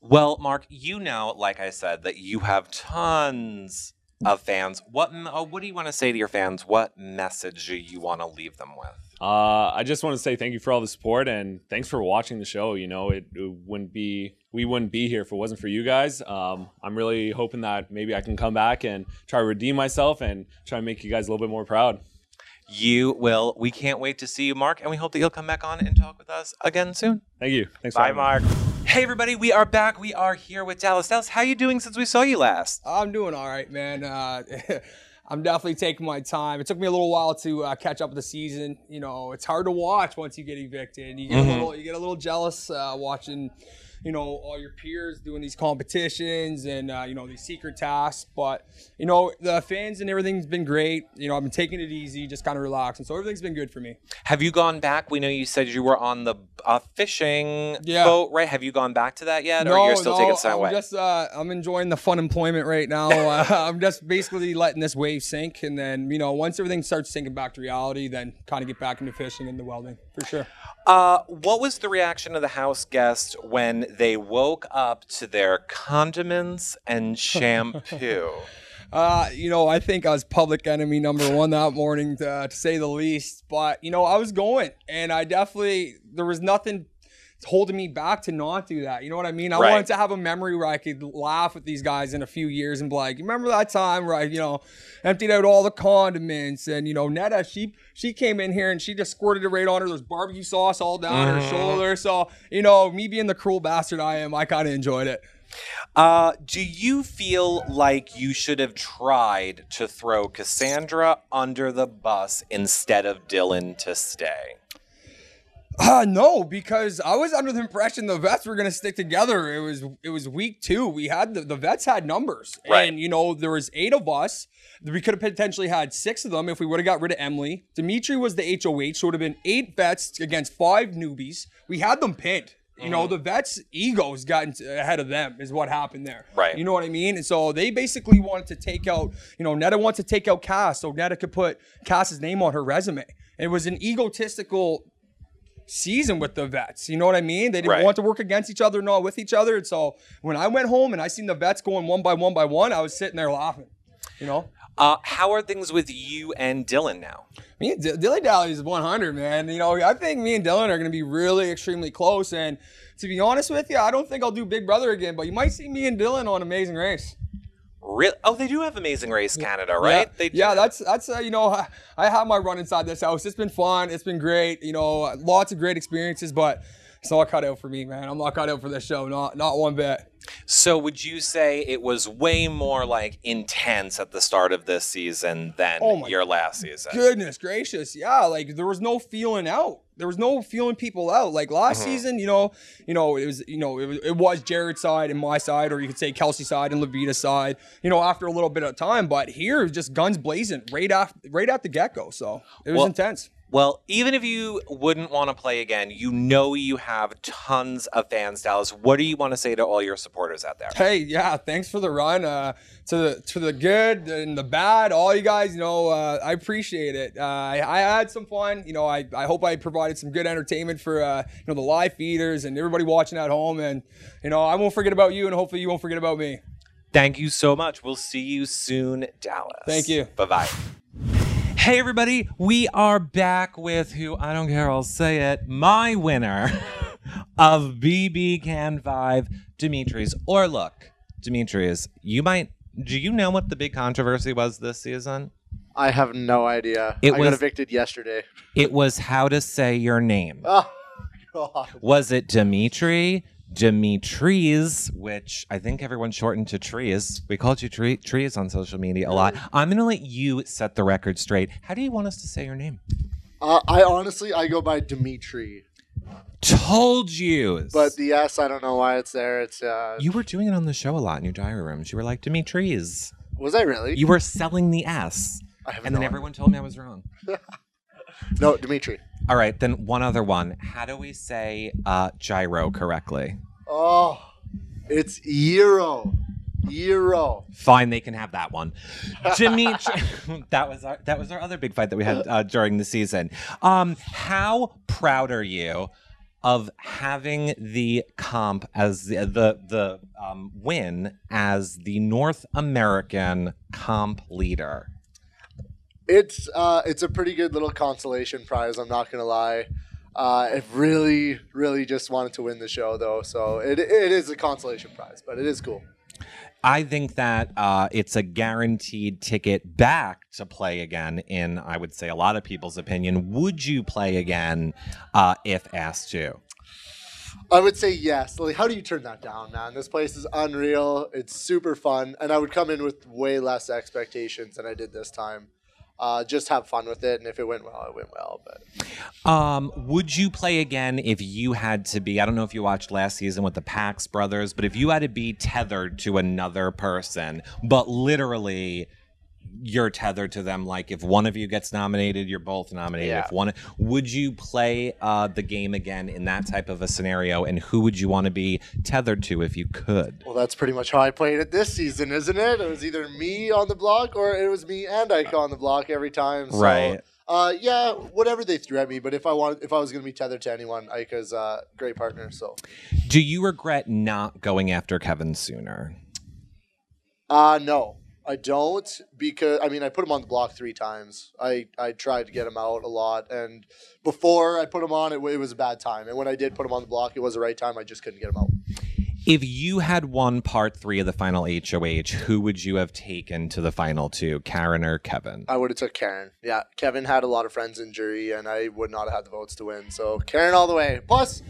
Well, Mark, you know, like I said, that you have tons of fans. What uh, what do you want to say to your fans? What message do you want to leave them with? Uh, I just want to say thank you for all the support and thanks for watching the show. You know, it, it wouldn't be we wouldn't be here if it wasn't for you guys. Um, I'm really hoping that maybe I can come back and try to redeem myself and try to make you guys a little bit more proud. You will. We can't wait to see you, Mark, and we hope that you'll come back on and talk with us again soon. Thank you. Thanks. for Bye, having me. Mark. Hey, everybody, we are back. We are here with Dallas. Dallas, how you doing since we saw you last? I'm doing all right, man. Uh, I'm definitely taking my time. It took me a little while to uh, catch up with the season. You know, it's hard to watch once you get evicted. You get Mhm. a little, you get a little jealous uh, watching, you know, all your peers doing these competitions and uh, you know these secret tasks. But you know, the fans and everything's been great. You know, I've been taking it easy, just kind of relaxing. So everything's been good for me. Have you gone back? We know you said you were on the uh, fishing Yeah. boat, right? Have you gone back to that yet, or you're still taking some I'm away? just uh, I'm enjoying the fun employment right now. uh, I'm just basically letting this wave sink, and then you know once everything starts sinking back to reality, then kind of get back into fishing and the welding for sure. Uh, what was the reaction of the house guests when they woke up to their condiments and shampoo? Uh, you know, I think I was public enemy number one that morning, to, to say the least. But you know, I was going, and I definitely there was nothing holding me back to not do that. You know what I mean? I Right. wanted to have a memory where I could laugh with these guys in a few years and be like, "You remember that time where I, you know, emptied out all the condiments?" And you know, Neda, she she came in here and she just squirted it right on her. There's barbecue sauce all down her Mhm. shoulder. So you know, me being the cruel bastard I am, I kind of enjoyed it. Uh, do you feel like you should have tried to throw Cassandra under the bus instead of Dillon to stay? Uh no, because I was under the impression the vets were gonna stick together. It was it was week two. We had the, the vets had numbers. Right. And you know, there was eight of us. We could have potentially had six of them if we would have got rid of Emily. Dimitri was the HOH, so it would have been eight vets against five newbies. We had them pinned. You know, the vets' egos got into, ahead of them, is what happened there. Right. You know what I mean? And so they basically wanted to take out, you know, Neda wanted to take out Cass so Neda could put Cass's name on her resume. It was an egotistical season with the vets. You know what I mean? They didn't Right. want to work against each other, not with each other. And so when I went home and I seen the vets going one by one by one, I was sitting there laughing. You know? Uh, how are things with you and Dillon now? Me and D- Dilly Dally is 100, man. You know, I think me and Dillon are going to be really extremely close. And to be honest with you, I don't think I'll do Big Brother again, but you might see me and Dillon on Amazing Race. Real? Oh, they do have Amazing Race Canada, right? Yeah, They yeah that's that's uh, you know I, I have my run inside this house. It's been fun. It's been great. You know, lots of great experiences, but it's not cut out for me, man. I'm not cut out for this show. Not not one bit. So would you say it was way more like intense at the start of this season than Oh your last season? Goodness gracious, yeah. Like there was no feeling out. There was no feeling people out. Like last Mhm. season, you know, you know, it was, you know, it was, it was Jared's side and my side, or you could say Kelsey's side and Loveita's side. You know, after a little bit of time, but here just guns blazing right off right at the get go. So it was Well- intense. Well, even if you wouldn't want to play again, you know you have tons of fans, Dallas. What do you want to say to all your supporters out there? Hey, yeah, thanks for the run. Uh, to the to the good and the bad, all you guys, you know, uh, I appreciate it. Uh, I, I had some fun. You know, I, I hope I provided some good entertainment for uh, you know the live feeders and everybody watching at home. And you know, I won't forget about you, and hopefully you won't forget about me. Thank you so much. We'll see you soon, Dallas. Thank you. Bye bye. Hey, everybody, we are back with who I don't care, I'll say it, my winner of BB Can 5, Dimitri's. Or look, Dimitri's, you might, do you know what the big controversy was this season? I have no idea. It I was- got evicted yesterday. It was how to say your name. Oh, God. Was it Dimitri, Demetres, which I think everyone shortened to Trees. We called you Tree- Trees on social media a lot. I'm going to let you set the record straight. How do you want us to say your name? Uh, I honestly, I go by Dimitri, Told you. but the S, I don't know why it's there. It's uh, you were doing it on the show a lot in your diary rooms. You were like Demetres. was I really? You were selling the S. I have And then everyone told me I was wrong. No, Dimitri. All right, then one other one. How do we say uh, gyro correctly? Oh, it's Euro, Euro. Fine, they can have that one. Dimitri, that was our that was our other big fight that we had uh, during the season. Um, how proud are you of having the comp as the the, the um, win as the North American comp leader? It's uh, it's a pretty good little consolation prize. I'm not gonna lie. Uh, I really, really just wanted to win the show though, so it, it is a consolation prize, but it is cool. I think that uh, it's a guaranteed ticket back to play again. In I would say a lot of people's opinion, would you play again uh, if asked to? I would say yes. Like, how do you turn that down, man? This place is unreal. It's super fun, and I would come in with way less expectations than I did this time. Uh, just have fun with it, and if it went well, it went well. But Um, would you play again if you had to be? I don't know if you watched last season with the Pax brothers, but if you had to be tethered to another person, but literally you're tethered to them, like if one of you gets nominated, you're both nominated. Yeah. If one, would you play uh, the game again in that type of a scenario? And who would you want to be tethered to if you could? well, that's pretty much how I played it this season, isn't it? It was either me on the block or it was me and Ike on the block every time. So, Right. Uh, yeah, whatever they threw at me. But if I wanted, if I was going to be tethered to anyone, Ika's a great partner. So, Do you regret not going after Kevin sooner? uh, no, I don't because I mean I put him on the block three times. I I tried to get him out a lot, and before I put him on, it, it was a bad time. And when I did put him on the block, it was the right time. I just couldn't get him out. If you had won part three of the final HOH, who would you have taken to the final two, Karen or Kevin? I would have took Karen. Yeah, Kevin had a lot of friends in jury, and I would not have had the votes to win. So Karen all the way. Plus,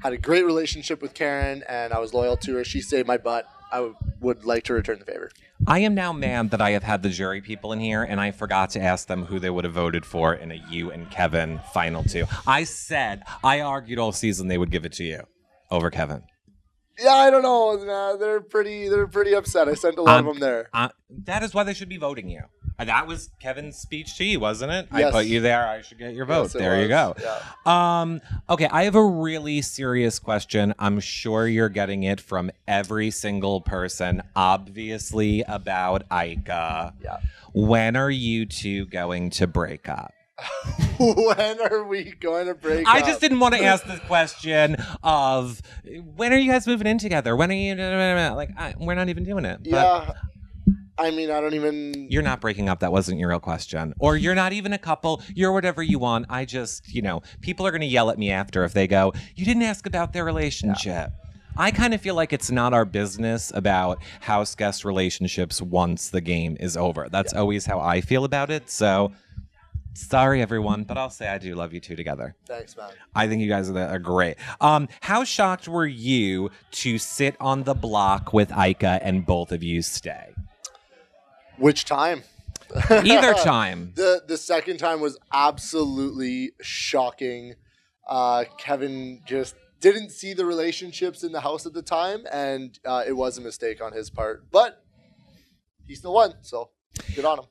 had a great relationship with Karen, and I was loyal to her. She saved my butt. I would, like to return the favor. I am now mad that I have had the jury people in here and I forgot to ask them who they would have voted for in a you and Kevin final two. I said, I argued all season they would give it to you over Kevin. Yeah, I don't know. man. They're pretty. They're pretty upset. I sent a lot Um, of them there. Uh, that is why they should be voting you. Uh, That was Kevin's speech to you, wasn't it? I put you there. I should get your vote. Yes, there you go. Yeah. Um, okay, I have a really serious question. I'm sure you're getting it from every single person, obviously about Ika. Yeah. When are you two going to break up? when are we going to break up? I up? just didn't want to ask the question of when are you guys moving in together? When are you like I, we're not even doing it. But Yeah. I mean, I don't even. You're not breaking up. That wasn't your real question. Or you're not even a couple. You're whatever you want. I just, you know, people are going to yell at me after if they go, you didn't ask about their relationship. I kind of feel like it's not our business about house guest relationships once the game is over. That's always how I feel about it. So sorry, everyone, but I'll say I do love you two together. Thanks, man. I think you guys are, are great. Um, how shocked were you to sit on the block with Ika and both of you stay? Which time? Either time. The the second time was absolutely shocking. Uh, Kevin just didn't see the relationships in the house at the time, and uh, it was a mistake on his part. But he still won, so good on him.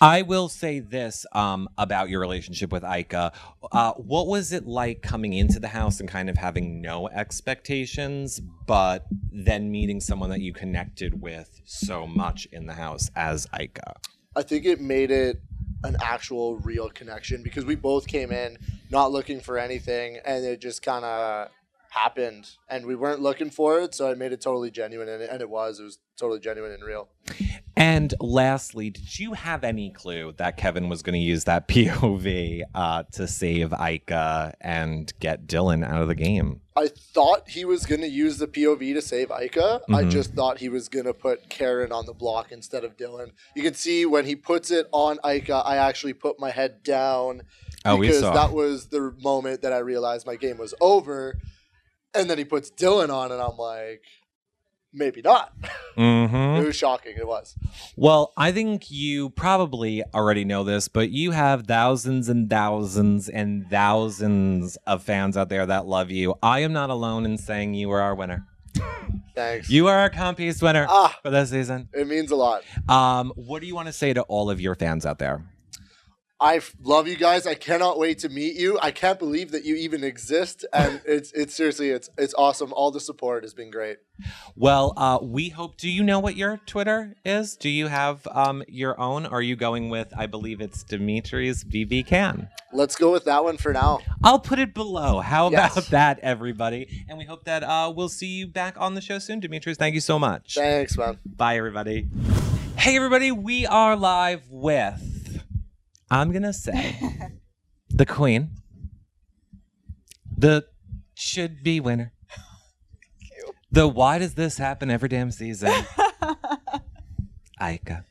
I will say this um, about your relationship with Ika. Uh, what was it like coming into the house and kind of having no expectations, but then meeting someone that you connected with so much in the house as Ika? I think it made it an actual real connection because we both came in not looking for anything and it just kind of happened and we weren't looking for it so i made it totally genuine and it, and it was it was totally genuine and real And lastly, did you have any clue that Kevin was going to use that POV uh, to save Ika and get Dillon out of the game? I thought he was going to use the POV to save Ika. I Mhm. just thought he was going to put Karen on the block instead of Dillon. You can see when he puts it on Ika, I actually put my head down Oh, we because that was the moment that I realized my game was over. And then he puts Dillon on, and I'm like, maybe not. Mm-hmm. It was shocking. It was. Well, I think you probably already know this, but you have thousands and thousands and thousands of fans out there that love you. I am not alone in saying you are our winner. Thanks. You are our comp piece winner Ah. for this season. It means a lot. Um, what do you want to say to all of your fans out there? I love you guys. I cannot wait to meet you. I can't believe that you even exist, and it's it's seriously it's it's awesome. All the support has been great. Well, uh, we hope. Do you know what your Twitter is? Do you have um, your own? Or are you going with? I believe it's Dimitri's VB Can. Let's go with that one for now. I'll put it below. How Yes. about that, everybody? And we hope that uh, we'll see you back on the show soon, Demetres. Thank you so much. Thanks, man. Bye, everybody. Hey, everybody. We are live with. I'm gonna say the Queen, the should be winner. The why does this happen every damn season? Ika.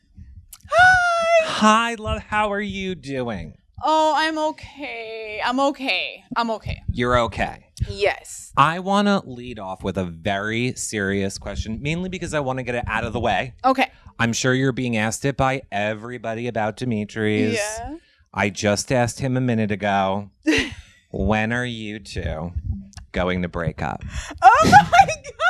Hi. Hi, love. How are you doing? Oh, I'm okay. I'm okay. I'm okay. You're okay. Yes. I want to lead off with a very serious question, mainly because I want to get it out of the way. Okay. I'm sure you're being asked it by everybody about Dimitri's. Yeah. I just asked him a minute ago. when are you two going to break up? Oh my god!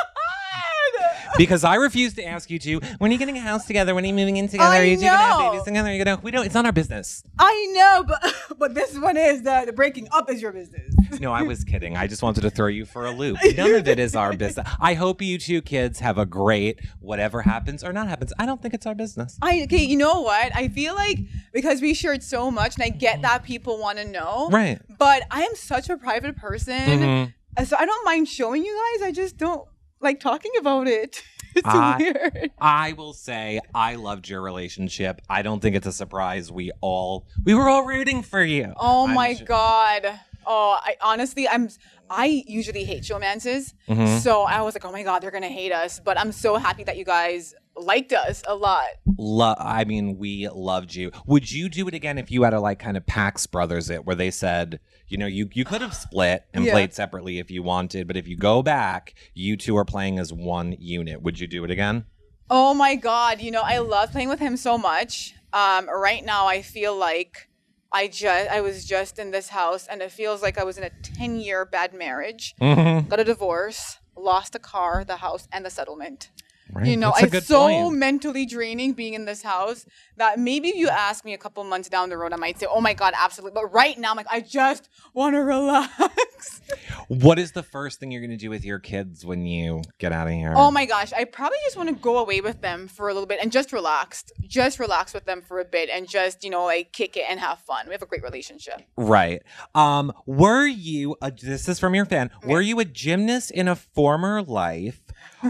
Because I refuse to ask you two. When are you getting a house together? When are you moving in together? I are you two gonna have know. babies together? You know, we don't. It's not our business. I know, but but this one is the, the breaking up is your business. No, I was kidding. I just wanted to throw you for a loop. None of it is our business. I hope you two kids have a great whatever happens or not happens. I don't think it's our business. I okay, you know what? I feel like because we shared so much, and I get that people want to know. Right. But I am such a private person, Mhm. uh, so I don't mind showing you guys. I just don't like talking about it. It's I, weird. I will say I loved your relationship. I don't think it's a surprise. We all we were all rooting for you. Oh I'm my ju- god. Oh, I honestly, I'm. I usually hate showmances, Mhm. so I was like, oh my god, they're gonna hate us. But I'm so happy that you guys liked us a lot. Lo- I mean, we loved you. Would you do it again if you had to like kind of Pax Brothers it, where they said, you know, you you could have split and Yeah. played separately if you wanted, but if you go back, you two are playing as one unit. Would you do it again? Oh my god, you know, I love playing with him so much. Um, right now I feel like I just I was just in this house and it feels like I was in a 10 year bad marriage. Mhm. Got a divorce, lost a car, the house, and the settlement. Right, You know, it's so point. mentally draining being in this house that maybe if you ask me a couple months down the road, I might say, "Oh my god, absolutely." But right now, I'm like, I just want to relax. What is the first thing you're going to do with your kids when you get out of here? Oh my gosh, I probably just want to go away with them for a little bit and just relax, just relax with them for a bit and just you know like kick it and have fun. We have a great relationship. Right. Um, were you a, this is from your fan. Were you a gymnast in a former life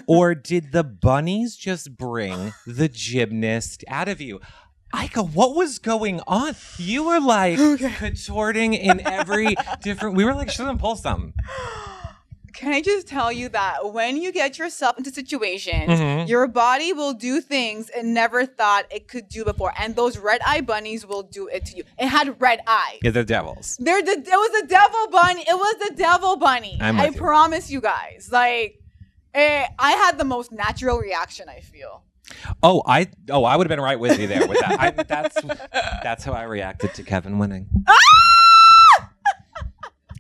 or did the bunnies just bring the gymnast out of you? Ika, what was going on? You were like contorting in every different we were like, should pull something. Can I just tell you that when you get yourself into situations, Mhm. your body will do things it never thought it could do before, and those red eye bunnies will do it to you. It had red eye. Yeah, they're devils. They're the, it was the devil bunny. It was the devil bunny. I you. promise you guys. Like, eh, I had the most natural reaction. I feel. Oh, I oh, I would have been right with you there with that. I, that's that's how I reacted to Kevin winning.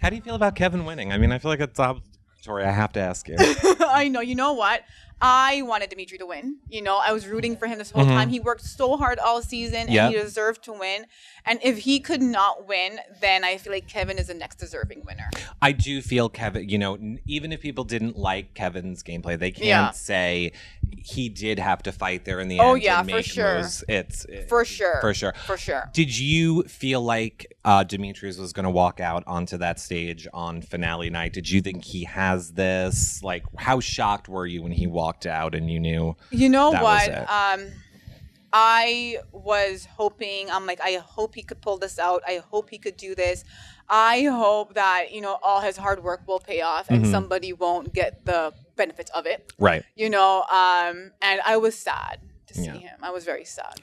How do you feel about Kevin winning? I mean, I feel like it's obligatory. I have to ask you. I know. You know what? I wanted Dimitri to win. You know, I was rooting for him this whole Mhm. time. He worked so hard all season, Yep. and he deserved to win. And if he could not win, then I feel like Kevin is the next deserving winner. I do feel Kevin, you know, even if people didn't like Kevin's gameplay, they can't Yeah. say he did have to fight there in the Oh, end. yeah, and for sure. moves. It's For sure. For sure. For sure. Did you feel like uh, Demetres was going to walk out onto that stage on finale night? Did you think he has this? Like, how shocked were you when he walked out and you knew? You know what? Um, I was hoping. I'm like, I hope he could pull this out. I hope he could do this. I hope that you know all his hard work will pay off, and Mhm. somebody won't get the benefits of it. Right. You know, um, and I was sad to see Yeah. him. I was very sad.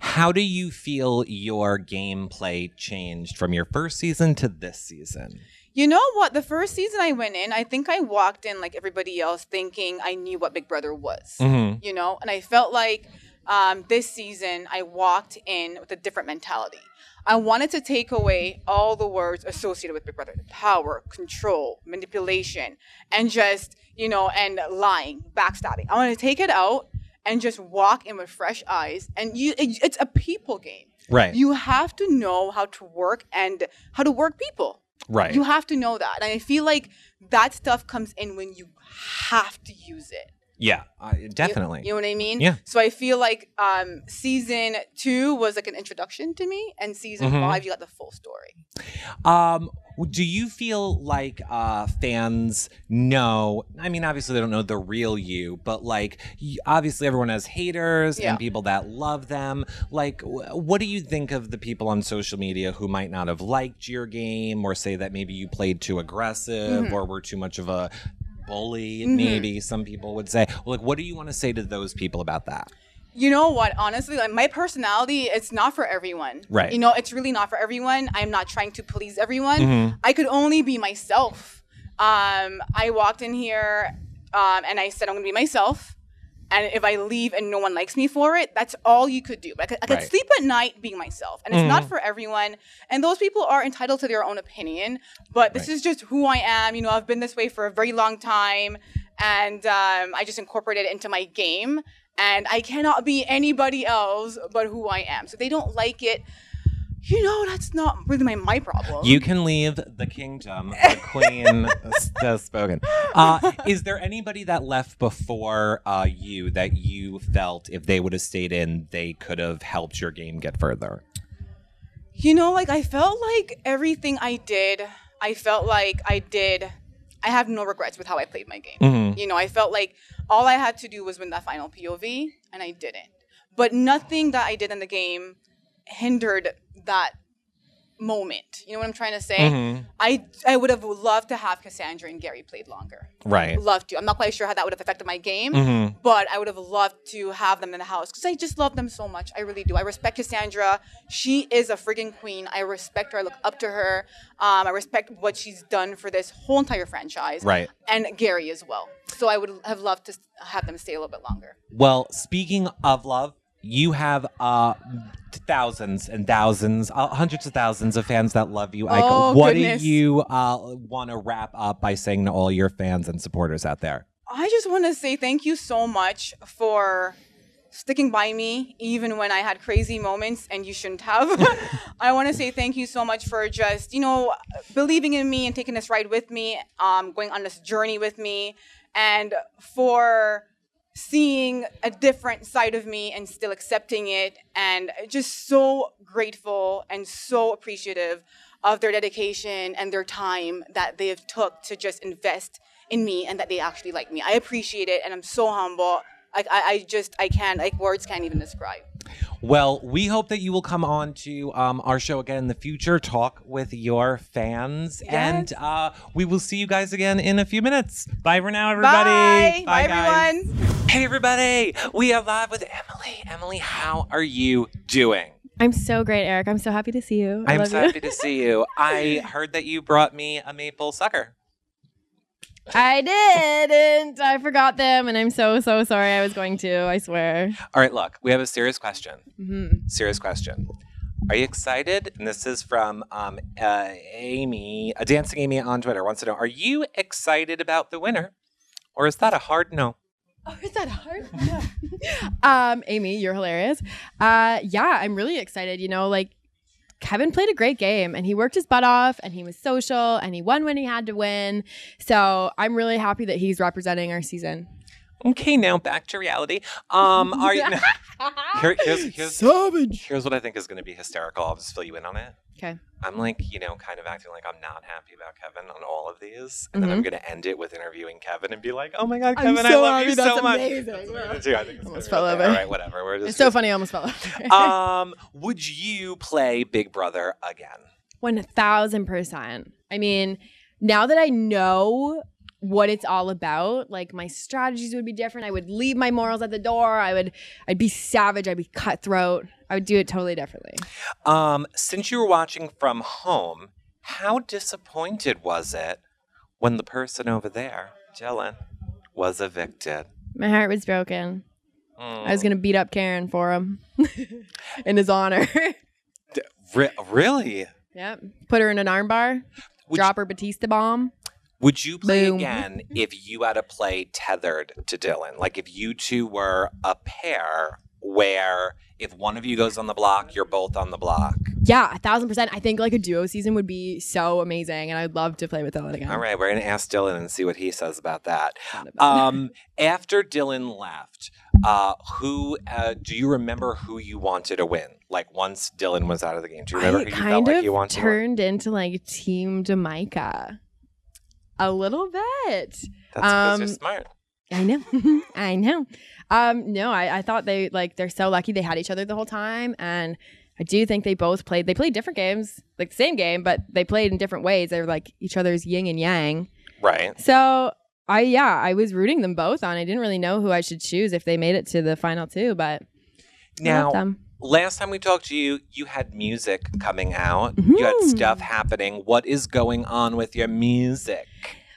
How do you feel your gameplay changed from your first season to this season? You know what? The first season I went in, I think I walked in like everybody else, thinking I knew what Big Brother was. Mhm. You know, and I felt like um, this season I walked in with a different mentality. I wanted to take away all the words associated with Big Brother: power, control, manipulation, and just you know, and lying, backstabbing. I want to take it out and just walk in with fresh eyes. And you, it, it's a people game. Right. You have to know how to work and how to work people. Right. You have to know that. And I feel like that stuff comes in when you have to use it. Yeah, uh, definitely. You know what I mean? Yeah. So I feel like um, season two was like an introduction to me, and season Mhm. five, you got the full story. Um, do you feel like uh, fans know? I mean, obviously they don't know the real you, but like, obviously everyone has haters Yeah. and people that love them. Like, what do you think of the people on social media who might not have liked your game, or say that maybe you played too aggressive, Mhm. or were too much of a bully? Mhm. Maybe some people would say. Well, like, what do you want to say to those people about that? You know what? Honestly, like my personality, it's not for everyone. Right. You know, it's really not for everyone. I'm not trying to please everyone. Mhm. I could only be myself. Um, I walked in here um, and I said I'm gonna be myself. And if I leave and no one likes me for it, that's all you could do. I could, I could Right. sleep at night being myself. And it's not Mhm. for everyone. And those people are entitled to their own opinion. But this Right. is just who I am. You know, I've been this way for a very long time. And um, I just incorporated it into my game. And I cannot be anybody else but who I am. So if they don't like it. You know, that's not really my, my problem. You can leave the kingdom. The queen has spoken. Uh, is there anybody that left before uh, you that you felt if they would have stayed in, they could have helped your game get further? You know, like I felt like everything I did, I felt like I did. I have no regrets with how I played my game. Mhm. You know, I felt like all I had to do was win that final POV, and I didn't. But nothing that I did in the game hindered that moment. You know what I'm trying to say? Mhm. I I would have loved to have Cassandra and Gary played longer. Right. Loved to. I'm not quite sure how that would have affected my game, Mhm. but I would have loved to have them in the house because I just love them so much. I really do. I respect Cassandra. She is a friggin' queen. I respect her. I look up to her. Um, I respect what she's done for this whole entire franchise. Right. And Gary as well. So I would have loved to have them stay a little bit longer. Well, speaking of love, you have uh, thousands and thousands, uh, hundreds of thousands of fans that love you. Ike. Oh, what goodness. do you uh, want to wrap up by saying to all your fans and supporters out there? I just want to say thank you so much for sticking by me even when I had crazy moments and you shouldn't have. I want to say thank you so much for just, you know, believing in me and taking this ride with me, um, going on this journey with me, and for seeing a different side of me and still accepting it and just so grateful and so appreciative of their dedication and their time that they have took to just invest in me and that they actually like me. I appreciate it and I'm so humble. Like I, I just I can't like words can't even describe. Well, we hope that you will come on to um, our show again in the future, talk with your fans, and uh, we will see you guys again in a few minutes. Bye for now, everybody. Bye. Bye, guys. everyone. Hey, everybody. We are live with Emily. Emily, how are you doing? I'm so great, Eric. I'm so happy to see you. I I'm love so you. happy to see you. I heard that you brought me a maple sucker. I didn't. I forgot them, and I'm so so sorry. I was going to. I swear. All right, look, we have a serious question. Mhm. Serious question. Are you excited? And this is from um, uh, Amy, a dancing Amy on Twitter wants to know: Are you excited about the winner, or is that a hard no? Oh, is that a hard? No? Um, Amy, you're hilarious. Uh, yeah, I'm really excited. You know, like Kevin played a great game and he worked his butt off and he was social and he won when he had to win. So I'm really happy that he's representing our season. Okay, now back to reality. Um, are you? Here, here's, here's, here's what I think is going to be hysterical. I'll just fill you in on it. Okay. I'm like, you know, kind of acting like I'm not happy about Kevin on all of these, and then I'm Mhm. going to end it with interviewing Kevin and be like, "Oh my God, Kevin, I love happy. you That's so much." amazing. That's Wow. gonna do. I think it's Almost fell over. All right, whatever. We're just It's so funny. I almost fell over. um, would you play Big Brother again? One thousand percent. I mean, now that I know what it's all about, like my strategies would be different. I would leave my morals at the door. I would I'd be savage, I'd be cutthroat. I would do it totally differently. Um, since you were watching from home, how disappointed was it when the person over there, Dillon, was evicted? My heart was broken. I was Mm. gonna beat up Karen for him in his honor. Re- really? yep. Put her in an armbar. drop her Batista bomb. Would you play Boom. again if you had to play tethered to Dillon? Like if you two were a pair where if one of you goes on the block, you're both on the block. Yeah, a thousand percent. I think like a duo season would be so amazing, and I'd love to play with Dillon again. All right, we're gonna ask Dillon and see what he says about that. Um, after Dillon left, uh, who uh, do you remember who you wanted to win? Like once Dillon was out of the game, do you remember it who you kind felt like of you wanted to win? turned into like Team Jamaica. A little bit. That's because Um, you're smart. I know. I know. Um, no, I, I thought they like they're so lucky they had each other the whole time. And I do think they both played they played different games, like the same game, but they played in different ways. They were like each other's yin and yang. Right. So I yeah, I was rooting them both on. I didn't really know who I should choose if they made it to the final two, but Now. Last time we talked to you, you had music coming out. You had Mm-hmm. stuff happening. What is going on with your music?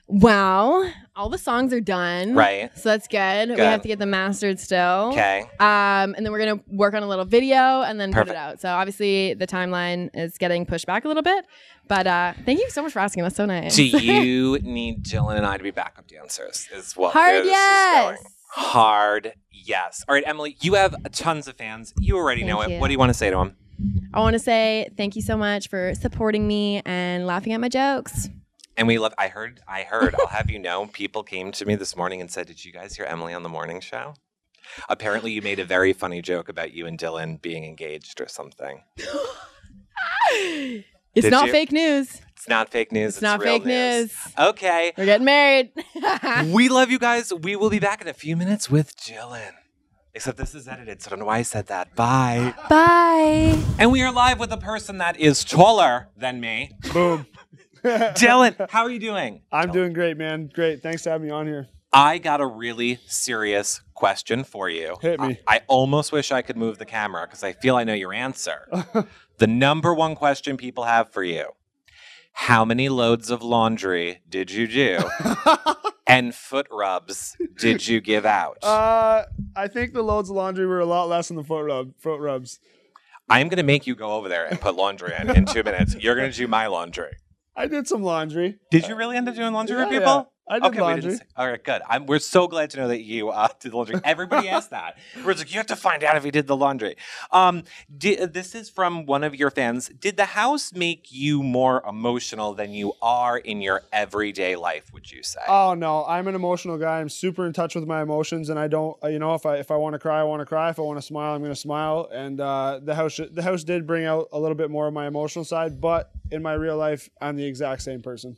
Wow. All the songs are done. Right. So that's good. We have to get them mastered still. Okay. Um, and then we're gonna work on a little video and then put it out. So obviously the timeline is getting pushed back a little bit. But uh thank you so much for asking. That's so nice. Do you need Dillon and I to be backup dancers? Is what Hard yes. Hard yes. All right, Emily, you have tons of fans. You already know it. You. What do you want to say to them? I want to say thank you so much for supporting me and laughing at my jokes. And we love. I heard. I heard. I'll have you know. People came to me this morning and said, "Did you guys hear Emily on the morning show?" Apparently, you made a very funny joke about you and Dillon being engaged or something. It's Did not you? fake news. It's not fake news. It's, not real fake news. Okay. We're getting married. we love you guys. We will be back in a few minutes with Dillon. Except this is edited, so I don't know why I said that. Bye. Bye. And we are live with a person that is taller than me. Boom. Dillon, how are you doing? I'm doing great, man. Great. Thanks for having me on here. I got a really serious question for you. Hit me. I, I almost wish I could move the camera because I feel I know your answer. the number one question people have for you How many loads of laundry did you do? and foot rubs did you give out? Uh, I think the loads of laundry were a lot less than the foot rub foot rubs. I'm going to make you go over there and put laundry in in two minutes. You're going to do my laundry. I did some laundry. Did you really end up doing laundry Yeah, for people? I did okay, laundry. say- all right, good. I'm, we're so glad to know that you uh, did the laundry. Everybody asked that. We're like, you have to find out if he did the laundry. Um, this is from one of your fans. Did the house make you more emotional than you are in your everyday life? Would you say? Oh no, I'm an emotional guy. I'm super in touch with my emotions, and I don't, uh, you know, if I if I want to cry, I want to cry. If I want to smile, I'm going to smile. And uh, the house the house did bring out a little bit more of my emotional side, but in my real life, I'm the exact same person.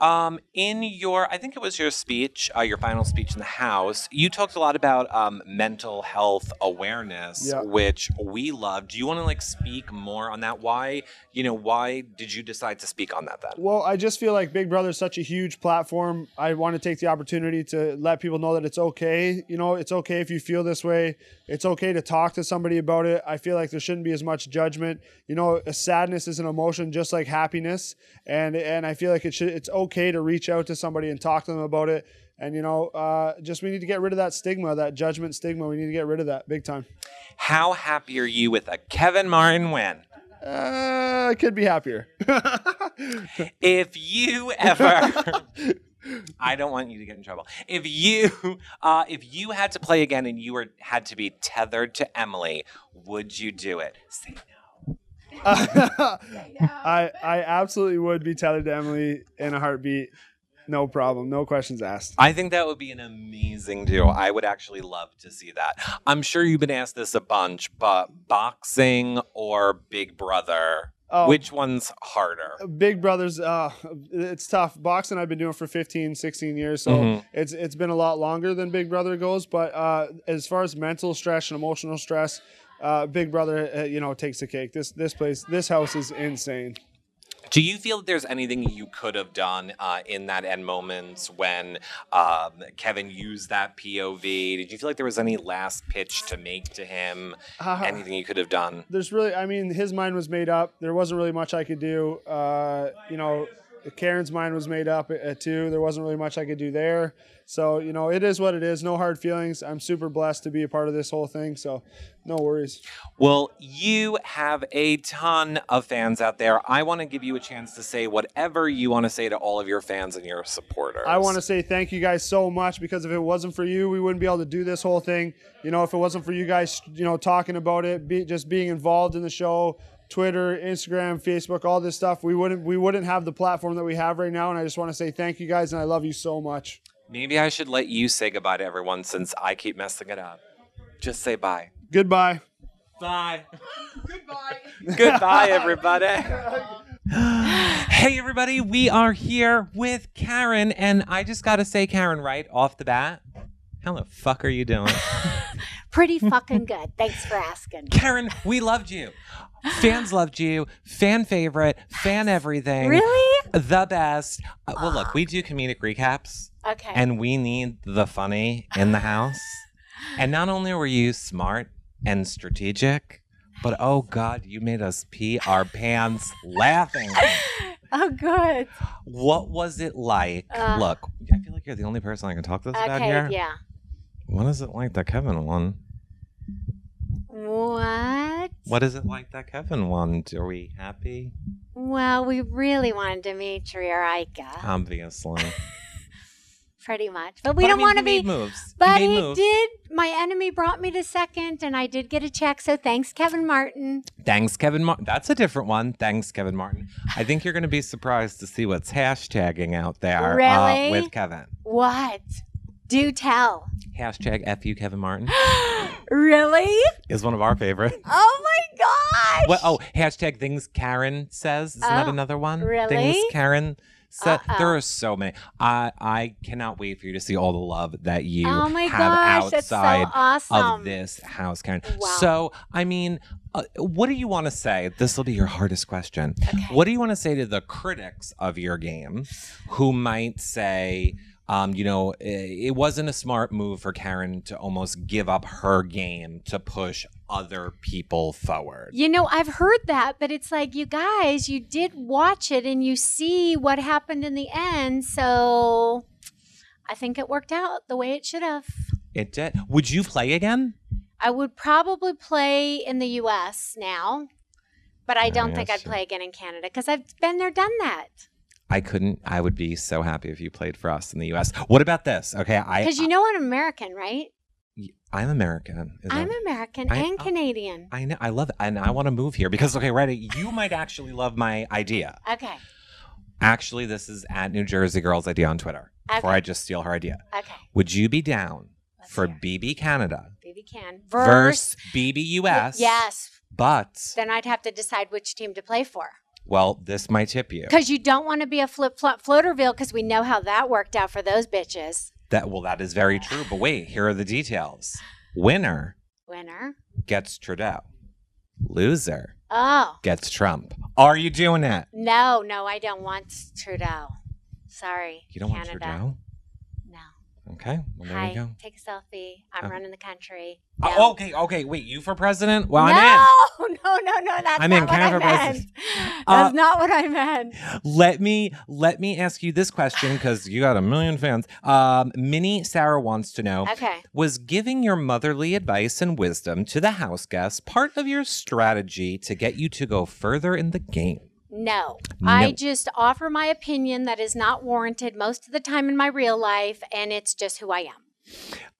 Um, in your, I think it was your speech, uh, your final speech in the House, you talked a lot about um, mental health awareness, Yeah. which we love. Do you want to like speak more on that? Why, you know, why did you decide to speak on that then? Well, I just feel like Big Brother is such a huge platform. I want to take the opportunity to let people know that it's okay. You know, it's okay if you feel this way. It's okay to talk to somebody about it. I feel like there shouldn't be as much judgment. You know, a sadness is an emotion just like happiness, and and I feel like it should. It's okay to reach out to somebody and talk to them about it. And you know, uh, just we need to get rid of that stigma, that judgment stigma. We need to get rid of that big time. How happy are you with a Kevin Martin win? Uh, I could be happier. If you ever, I don't want you to get in trouble. If you, uh, if you had to play again and you were had to be tethered to Emily, would you do it? Say I I absolutely would be tethered to Emily in a heartbeat. No problem. No questions asked. I think that would be an amazing deal. I would actually love to see that. I'm sure you've been asked this a bunch, but boxing or Big Brother, Oh. which one's harder? Big Brothers, uh, it's tough. Boxing I've been doing for 15, 16 years, so Mhm. it's it's been a lot longer than Big Brother goes. But uh, as far as mental stress and emotional stress, uh, Big Brother, uh, you know, takes the cake. This this place, this house is insane. Do you feel that there's anything you could have done uh, in that end moments when um, Kevin used that POV? Did you feel like there was any last pitch to make to him? Uh, anything you could have done? There's really, I mean, his mind was made up. There wasn't really much I could do. Uh, you know, Karen's mind was made up uh, too. There wasn't really much I could do there. So, you know, it is what it is. No hard feelings. I'm super blessed to be a part of this whole thing. So, no worries. Well, you have a ton of fans out there. I want to give you a chance to say whatever you want to say to all of your fans and your supporters. I want to say thank you guys so much because if it wasn't for you, we wouldn't be able to do this whole thing. You know, if it wasn't for you guys, you know, talking about it, be, just being involved in the show, Twitter, Instagram, Facebook, all this stuff, we wouldn't we wouldn't have the platform that we have right now. And I just want to say thank you guys, and I love you so much. Maybe I should let you say goodbye to everyone since I keep messing it up. Just say bye. Goodbye. Bye. Goodbye, goodbye, everybody. hey, everybody. We are here with Karen, and I just got to say, Karen, right off the bat, how the fuck are you doing? Pretty fucking good. Thanks for asking. Karen, we loved you. Fans loved you. Fan favorite. Fan everything. Really? The best. Uh, well, look, we do comedic recaps. Okay. And we need the funny in the house. and not only were you smart and strategic, but oh God, you made us pee our pants laughing. Oh, good. What was it like? Uh, Look, I feel like you're the only person I can talk to this about Okay, here. yeah. What is it like that Kevin won? What? What is it like that Kevin won? Are we happy? Well, we really wanted Dimitri or Ika, Obviously. pretty much. But we But don't mean, want to be. moves. But he moves. did. My enemy brought me to second, and I did get a check. So thanks, Kevin Martin. Thanks, Kevin Martin. That's a different one. Thanks, Kevin Martin. I think you're going to be surprised to see what's hashtagging out there uh, with Kevin. What? Do tell. Hashtag FU Kevin Martin Really? is one of our favorites. Oh my gosh! What? Oh, hashtag things Karen says. Isn't that Oh, another one? really? Things Karen said. Uh-oh. There are so many. I I cannot wait for you to see all the love that you Oh my have gosh, that's so outside awesome. of this house, Karen. Wow. So, I mean, uh, what do you want to say? This will be your hardest question. What do you want to say to the critics of your game who might say, um, you know, i- it wasn't a smart move for Karen to almost give up her game to push other people forward? You know, I've heard that, but it's like, you guys, you did watch it and you see what happened in the end. So I think it worked out the way it should have. It did. Would you play again? I would probably play in the US now, but I don't think yes. I'd play again in Canada because I've been there, done that. I couldn't. I would be so happy if you played for us in the U.S. What about this? Okay, I Because you know I'm American, right? I'm American. Is I'm that- American I- and oh. Canadian. I know. I love it, and I want to move here because okay, ready? You might actually love my idea. Okay. Actually, this is at New Jersey Girl's idea on Twitter. Before I just steal her idea. Okay. Would you be down for BB Canada BB can. versus BB US? Yes. But Then I'd have to decide which team to play for. Well, this might tip you. Because you don't want to be a flip flop floaterville because we know how that worked out for those bitches. That well, that is very true. But wait, here are the details. Winner Winner. gets Trudeau. Loser Oh. gets Trump. Are you doing it? No, no, I don't want Trudeau. Sorry. You don't Canada. want Trudeau? No. Okay, well there Hi. you go. Take a selfie. I'm running the country. Oh, okay, okay. Wait, you for president? Well, no, I'm in. no, no, no. no. That's I'm not in. what Canada I for meant. president. That's Uh, not what I meant. Let me let me ask you this question because you got a million fans. Um, Minnie Sarah wants to know: Okay. Was giving your motherly advice and wisdom to the house guests part of your strategy to get you to go further in the game? No. No. I just offer my opinion that is not warranted most of the time in my real life, and it's just who I am.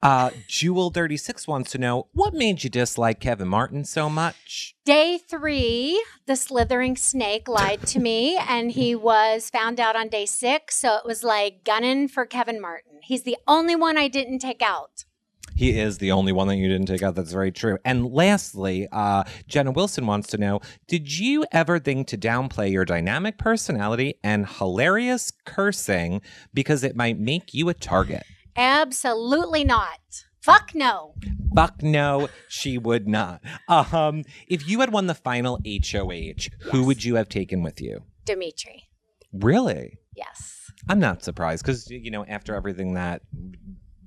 Uh, Jewel thirty six wants to know what made you dislike Kevin Martin so much. Day three, the slithering snake lied to me, and he was found out on day six. So it was like gunning for Kevin Martin. He's the only one I didn't take out. He is the only one that you didn't take out. That's very true. And lastly, uh, Jenna Wilson wants to know Did you ever think to downplay your dynamic personality and hilarious cursing because it might make you a target? Absolutely not. Fuck no. Buck, no, she would not. Um, if you had won the final HOH, who would you have taken with you? Dimitri. Really? Yes. I'm not surprised because you know after everything that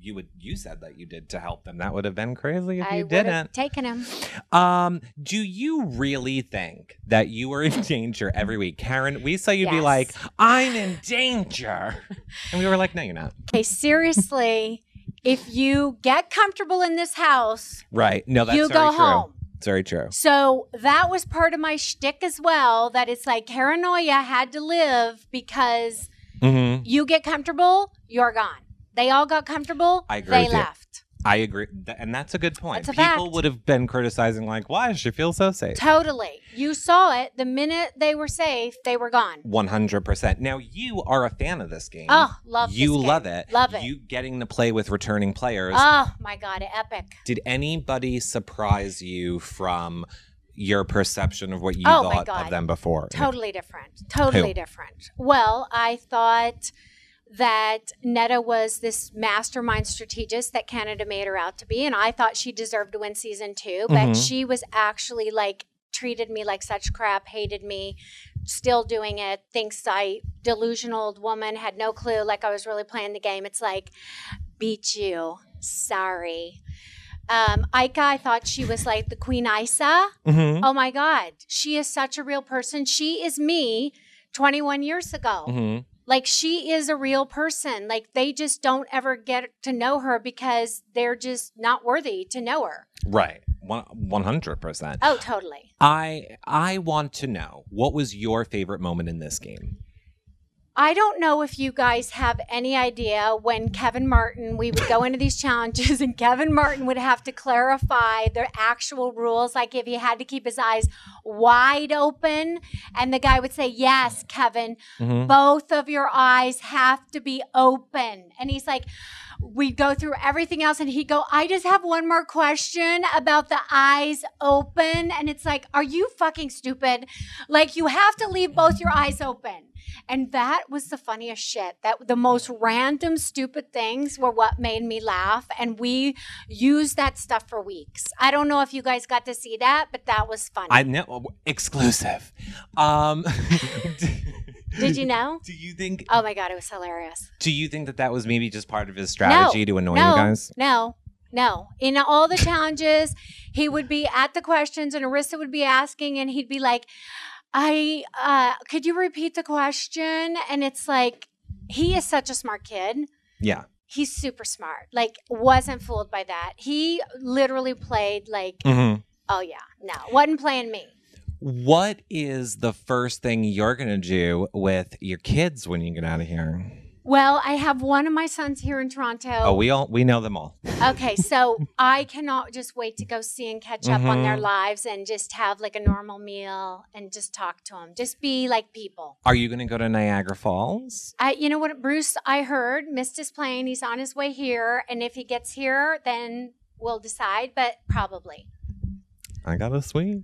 you would you said that you did to help them, that would have been crazy if I you would have didn't. taken him. Um, do you really think that you were in danger every week, Karen? We saw you be like, "I'm in danger," and we were like, "No, you're not." Okay, seriously, if you get comfortable in this house, Right? No, that's You very go true. home. It's very true. So that was part of my shtick as well. That it's like paranoia had to live because Mm-hmm. you get comfortable, you're gone. They all got comfortable. I agree They with you. left. I agree, Th- and that's a good point. That's a People fact. would have been criticizing, like, "Why does she feel so safe?" Totally. You saw it the minute they were safe. They were gone. One hundred percent. Now you are a fan of this game. Oh, love You this love it. Love it. You getting to play with returning players. Oh my god, epic. Did anybody surprise you from your perception of what you Oh my thought God. of them before? Totally different. Totally different. Well, I thought that Neda was this mastermind strategist that Canada made her out to be, and I thought she deserved to win season two, but Mhm. she was actually like treated me like such crap, hated me, still doing it, thinks I delusional old woman, had no clue like I was really playing the game. It's like, beat you. Sorry. Um, Ika, I thought she was like the Queen Isa. Mhm. Oh my God. She is such a real person. She is me 21 years ago. Mhm. Like she is a real person. Like they just don't ever get to know her because they're just not worthy to know her. Right. One hundred percent. Oh, totally. I I want to know what was your favorite moment in this game. I don't know if you guys have any idea when Kevin Martin, we would go into these challenges and Kevin Martin would have to clarify the actual rules. Like if he had to keep his eyes wide open, and the guy would say, Yes, Kevin, Mhm. both of your eyes have to be open. And he's like, We'd go through everything else, and he'd go, I just have one more question about the eyes open. And it's like, Are you fucking stupid? Like, you have to leave both your eyes open. And that was the funniest shit. That the most random, stupid things were what made me laugh. And we used that stuff for weeks. I don't know if you guys got to see that, but that was funny. I know exclusive. Um, Did you know? Do you think? Oh my god, it was hilarious. Do you think that that was maybe just part of his strategy no, to annoy no, you guys? No, no. In all the challenges, he would be at the questions, and Arisa would be asking, and he'd be like, "I, uh, could you repeat the question?" And it's like, he is such a smart kid. Yeah. He's super smart. Like, wasn't fooled by that. He literally played like, Mhm. oh yeah, no, wasn't playing me. What is the first thing you're gonna do with your kids when you get out of here? Well, I have one of my sons here in Toronto. Oh, we all we know them all. Okay, so I cannot just wait to go see and catch up on their Mhm. lives and just have like a normal meal and just talk to them. Just be like people. Are you gonna go to Niagara Falls? I, you know what, Bruce? I heard missed his plane. He's on his way here, and if he gets here, then we'll decide. But probably, I got a suite.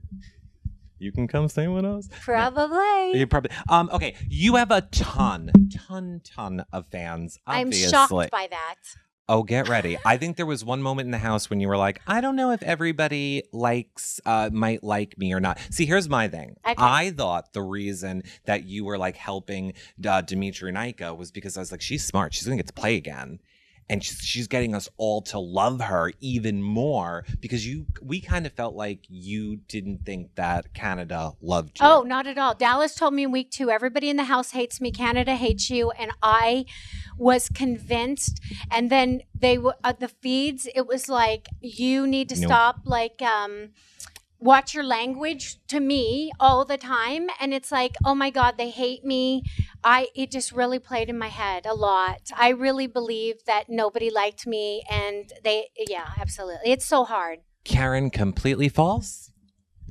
You can come stay with us. probably. You probably um okay. You have a ton, ton, ton of fans. I'm shocked by that. Oh, get ready. I think there was one moment in the house when you were like, I don't know if everybody likes, uh, might like me or not. See, here's my thing. Okay. I thought the reason that you were like helping uh, Dimitri and Ika was because I was like, she's smart. She's going to get to play again. And she's, she's getting us all to love her even more because you, we kind of felt like you didn't think that Canada loved you. Oh, not at all. Dallas told me in week two, everybody in the house hates me. Canada hates you. And I was convinced. And then they, w- uh, the feeds, it was like, you need to Nope. stop, like, um, watch your language to me all the time and it's like oh my god they hate me. I it just really played in my head a lot. I really believe that nobody liked me and they yeah absolutely. It's so hard. Karen, completely false.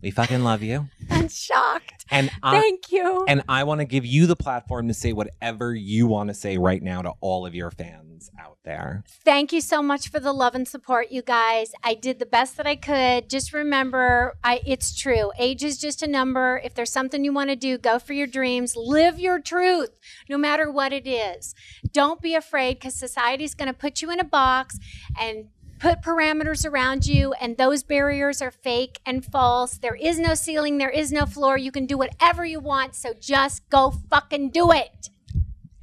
We fucking love you. i'm shocked And I, Thank you. And I want to give you the platform to say whatever you want to say right now to all of your fans out there. Thank you so much for the love and support, you guys. I did the best that I could. Just remember, I it's true. Age is just a number. If there's something you want to do, go for your dreams. Live your truth, no matter what it is. Don't be afraid because society's going to put you in a box and put parameters around you, and those barriers are fake and false. There is no ceiling, there is no floor. You can do whatever you want, so just go fucking do it.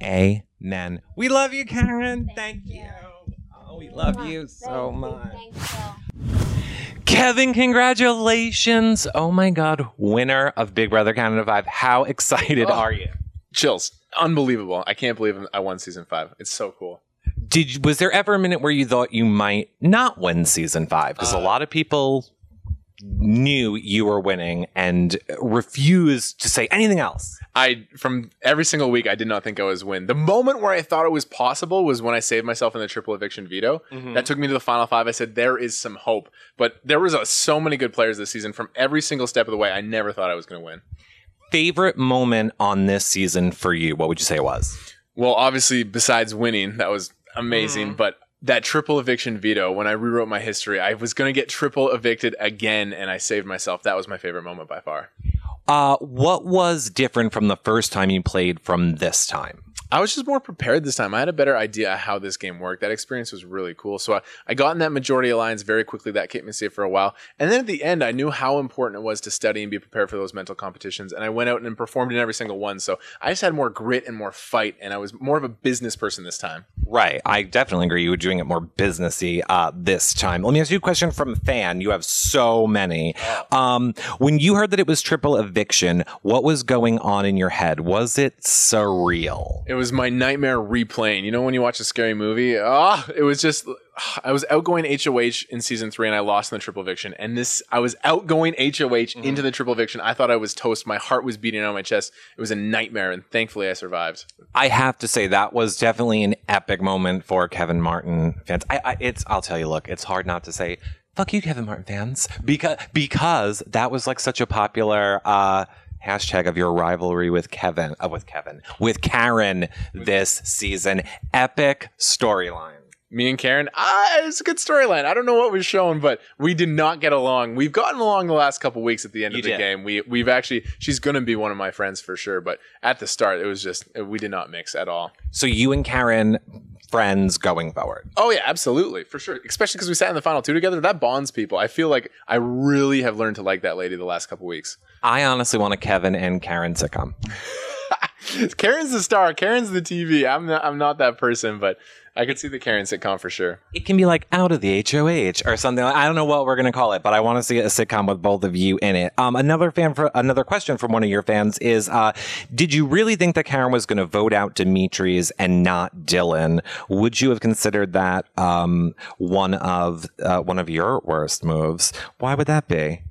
Amen. We love you, Karen. Thank you. Oh, we love you so much. Kevin, congratulations. Oh my God, winner of Big Brother Canada 5. How excited Oh. are you? Chills. Unbelievable. I can't believe I won season five. It's so cool. Did was there ever a minute where you thought you might not win season 5 because a lot of people knew you were winning and refused to say anything else. I from every single week I did not think I was win. The moment where I thought it was possible was when I saved myself in the triple eviction veto. Mhm. That took me to the final five. I said there is some hope, but there was uh, so many good players this season from every single step of the way. I never thought I was going to win. Favorite moment on this season for you? What would you say it was? Well, obviously, besides winning, that was amazing. But that triple eviction veto, when I rewrote my history, I was going to get triple evicted again, and I saved myself. That was my favorite moment by far. Uh, what was different from the first time you played from this time? I was just more prepared this time. I had a better idea how this game worked. That experience was really cool. So I, I got in that majority alliance very quickly. That kept me safe for a while. And then at the end, I knew how important it was to study and be prepared for those mental competitions. And I went out and performed in every single one. So I just had more grit and more fight. And I was more of a business person this time. Right. I definitely agree. You were doing it more businessy uh, this time. Let me ask you a question from a fan. You have so many. Um, when you heard that it was triple eviction, what was going on in your head? Was it surreal? It was my nightmare replaying. You know when you watch a scary movie? Ah, it was just I was outgoing HOH in season three and I lost in the triple eviction. And this I was outgoing HOH into the triple eviction. I thought I was toast. My heart was beating on my chest. It was a nightmare, and thankfully I survived. I have to say that was definitely an epic moment for Kevin Martin fans. I, I it's I'll tell you, look, it's hard not to say fuck you, Kevin Martin fans, because because that was like such a popular uh, hashtag of your rivalry with Kevin, uh, with Kevin, with Karen this season. Epic storyline. Me and Karen, ah, it's a good storyline. I don't know what was shown, but we did not get along. We've gotten along the last couple weeks at the end You of the did. game. We we've actually she's gonna be one of my friends for sure, but at the start it was just we did not mix at all. So you and Karen friends going forward. Oh yeah, absolutely, for sure. Especially because we sat in the final two together. That bonds people. I feel like I really have learned to like that lady the last couple weeks. I honestly want a Kevin and Karen sitcom. Karen's the star. Karen's the TV. I'm not. I'm not that person, but I could see the Karen sitcom for sure. It can be like out of the HOH or something. I don't know what we're gonna call it, but I want to see a sitcom with both of you in it. Um, another fan for another question from one of your fans is: uh, Did you really think that Karen was going to vote out Demetres and not Dillon? Would you have considered that um, one of uh, one of your worst moves? Why would that be?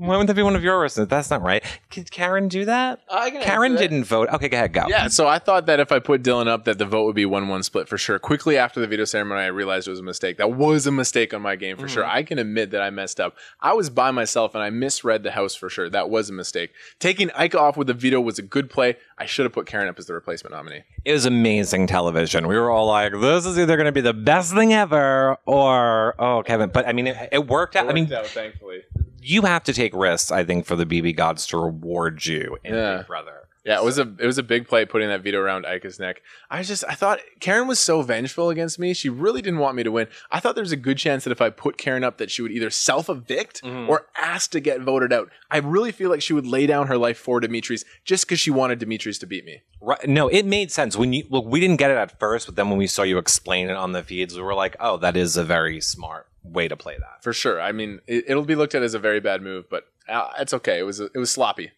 Why wouldn't that be one of your worst? That's not right. Could Karen do that? I can Karen answer that. didn't vote. Okay, go ahead, go. Yeah, so I thought that if I put Dillon up, that the vote would be one-one split for sure. Quickly after the veto ceremony, I realized it was a mistake. That was a mistake on my game for sure. Mhm. I can admit that I messed up. I was by myself and I misread the house for sure. That was a mistake. Taking Ika off with the veto was a good play. I should have put Karen up as the replacement nominee. It was amazing television. We were all like, "This is either going to be the best thing ever," or "Oh, Kevin." But I mean, it, it worked out. I mean, out, thankfully. You have to take risks, I think, for the BB gods to reward you in Yeah. Big Brother. Yeah, it was a it was a big play putting that veto around Ika's neck. I just I thought Karen was so vengeful against me. She really didn't want me to win. I thought there was a good chance that if I put Karen up, that she would either self evict mm-hmm. or ask to get voted out. I really feel like she would lay down her life for Demetres just because she wanted Demetres to beat me. Right? No, it made sense when you look. We didn't get it at first, but then when we saw you explain it on the feeds, we were like, "Oh, that is a very smart way to play that." For sure. I mean, it, it'll be looked at as a very bad move, but uh, it's okay. It was it was sloppy.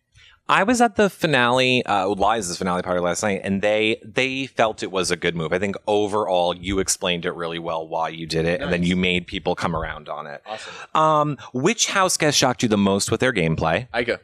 I was at the finale, uh, Liza's finale party last night, and they they felt it was a good move. I think overall, you explained it really well why you did it, and then you made people come around on it. Awesome. Um, which house guest shocked you the most with their gameplay? Ika.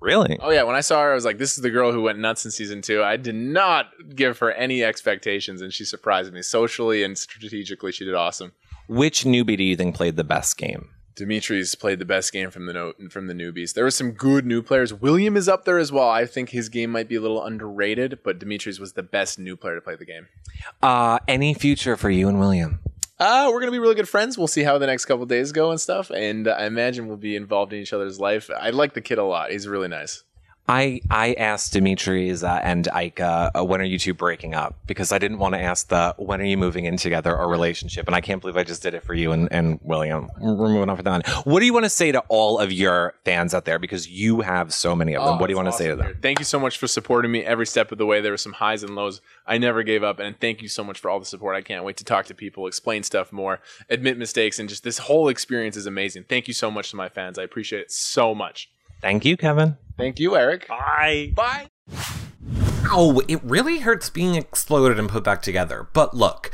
Really? Oh yeah, when I saw her, I was like, "This is the girl who went nuts in season two. I did not give her any expectations, and she surprised me socially and strategically. She did awesome. Which newbie do you think played the best game? Demetres played the best game from the note and from the newbies. There were some good new players. William is up there as well. I think his game might be a little underrated, but Demetres was the best new player to play the game. Uh, any future for you and William? Uh, we're gonna be really good friends. We'll see how the next couple days go and stuff. And I imagine we'll be involved in each other's life. I like the kid a lot. He's really nice. I I asked Demetres uh, and Ika, uh, when are you two breaking up? Because I didn't want to ask the when are you moving in together or relationship, and I can't believe I just did it for you and, and William. We're moving on for that. What do you want to say to all of your fans out there? Because you have so many of them. Oh, what do you want to say to awesome them? Thank you so much for supporting me every step of the way. There were some highs and lows. I never gave up, and thank you so much for all the support. I can't wait to talk to people, explain stuff more, admit mistakes, and just this whole experience is amazing. Thank you so much to my fans. I appreciate it so much. Thank you, Kevin. Thank you, Eric. Bye. Bye. Ow, it really hurts being exploded and put back together. But look,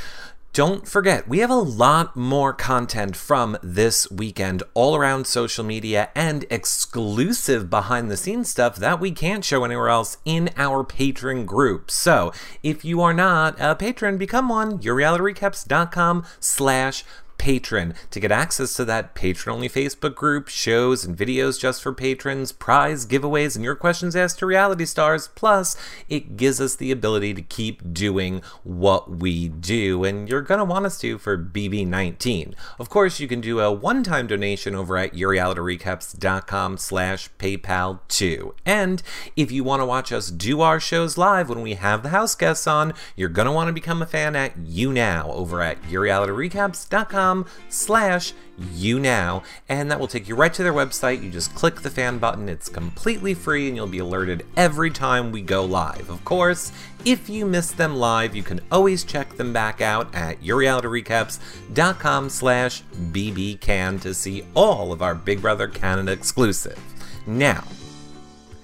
don't forget, we have a lot more content from this weekend all around social media and exclusive behind the scenes stuff that we can't show anywhere else in our patron group. So if you are not a patron, become one. YourRealityRecaps.com slash patron to get access to that patron only Facebook group, shows and videos just for patrons, prize giveaways, and your questions asked to reality stars. Plus, it gives us the ability to keep doing what we do, and you're going to want us to for BB19. Of course, you can do a one-time donation over at yourrealityrecaps.com slash PayPal too. And if you want to watch us do our shows live when we have the house guests on, you're going to want to become a fan at YouNow over at yourrealityrecaps.com slash you now and that will take you right to their website. You just click the fan button. It's completely free and you'll be alerted every time we go live. Of course if you miss them live you can always check them back out at yourrealityrecaps.com slash bbcan to see all of our big brother canada exclusive. Now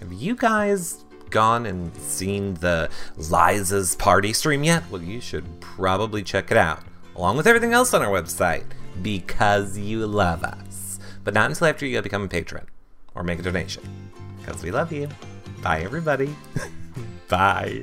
have you guys gone and seen the liza's party stream yet? Well you should probably check it out along with everything else on our website because you love us. But not until after you become a patron or make a donation because we love you. Bye, everybody. Bye.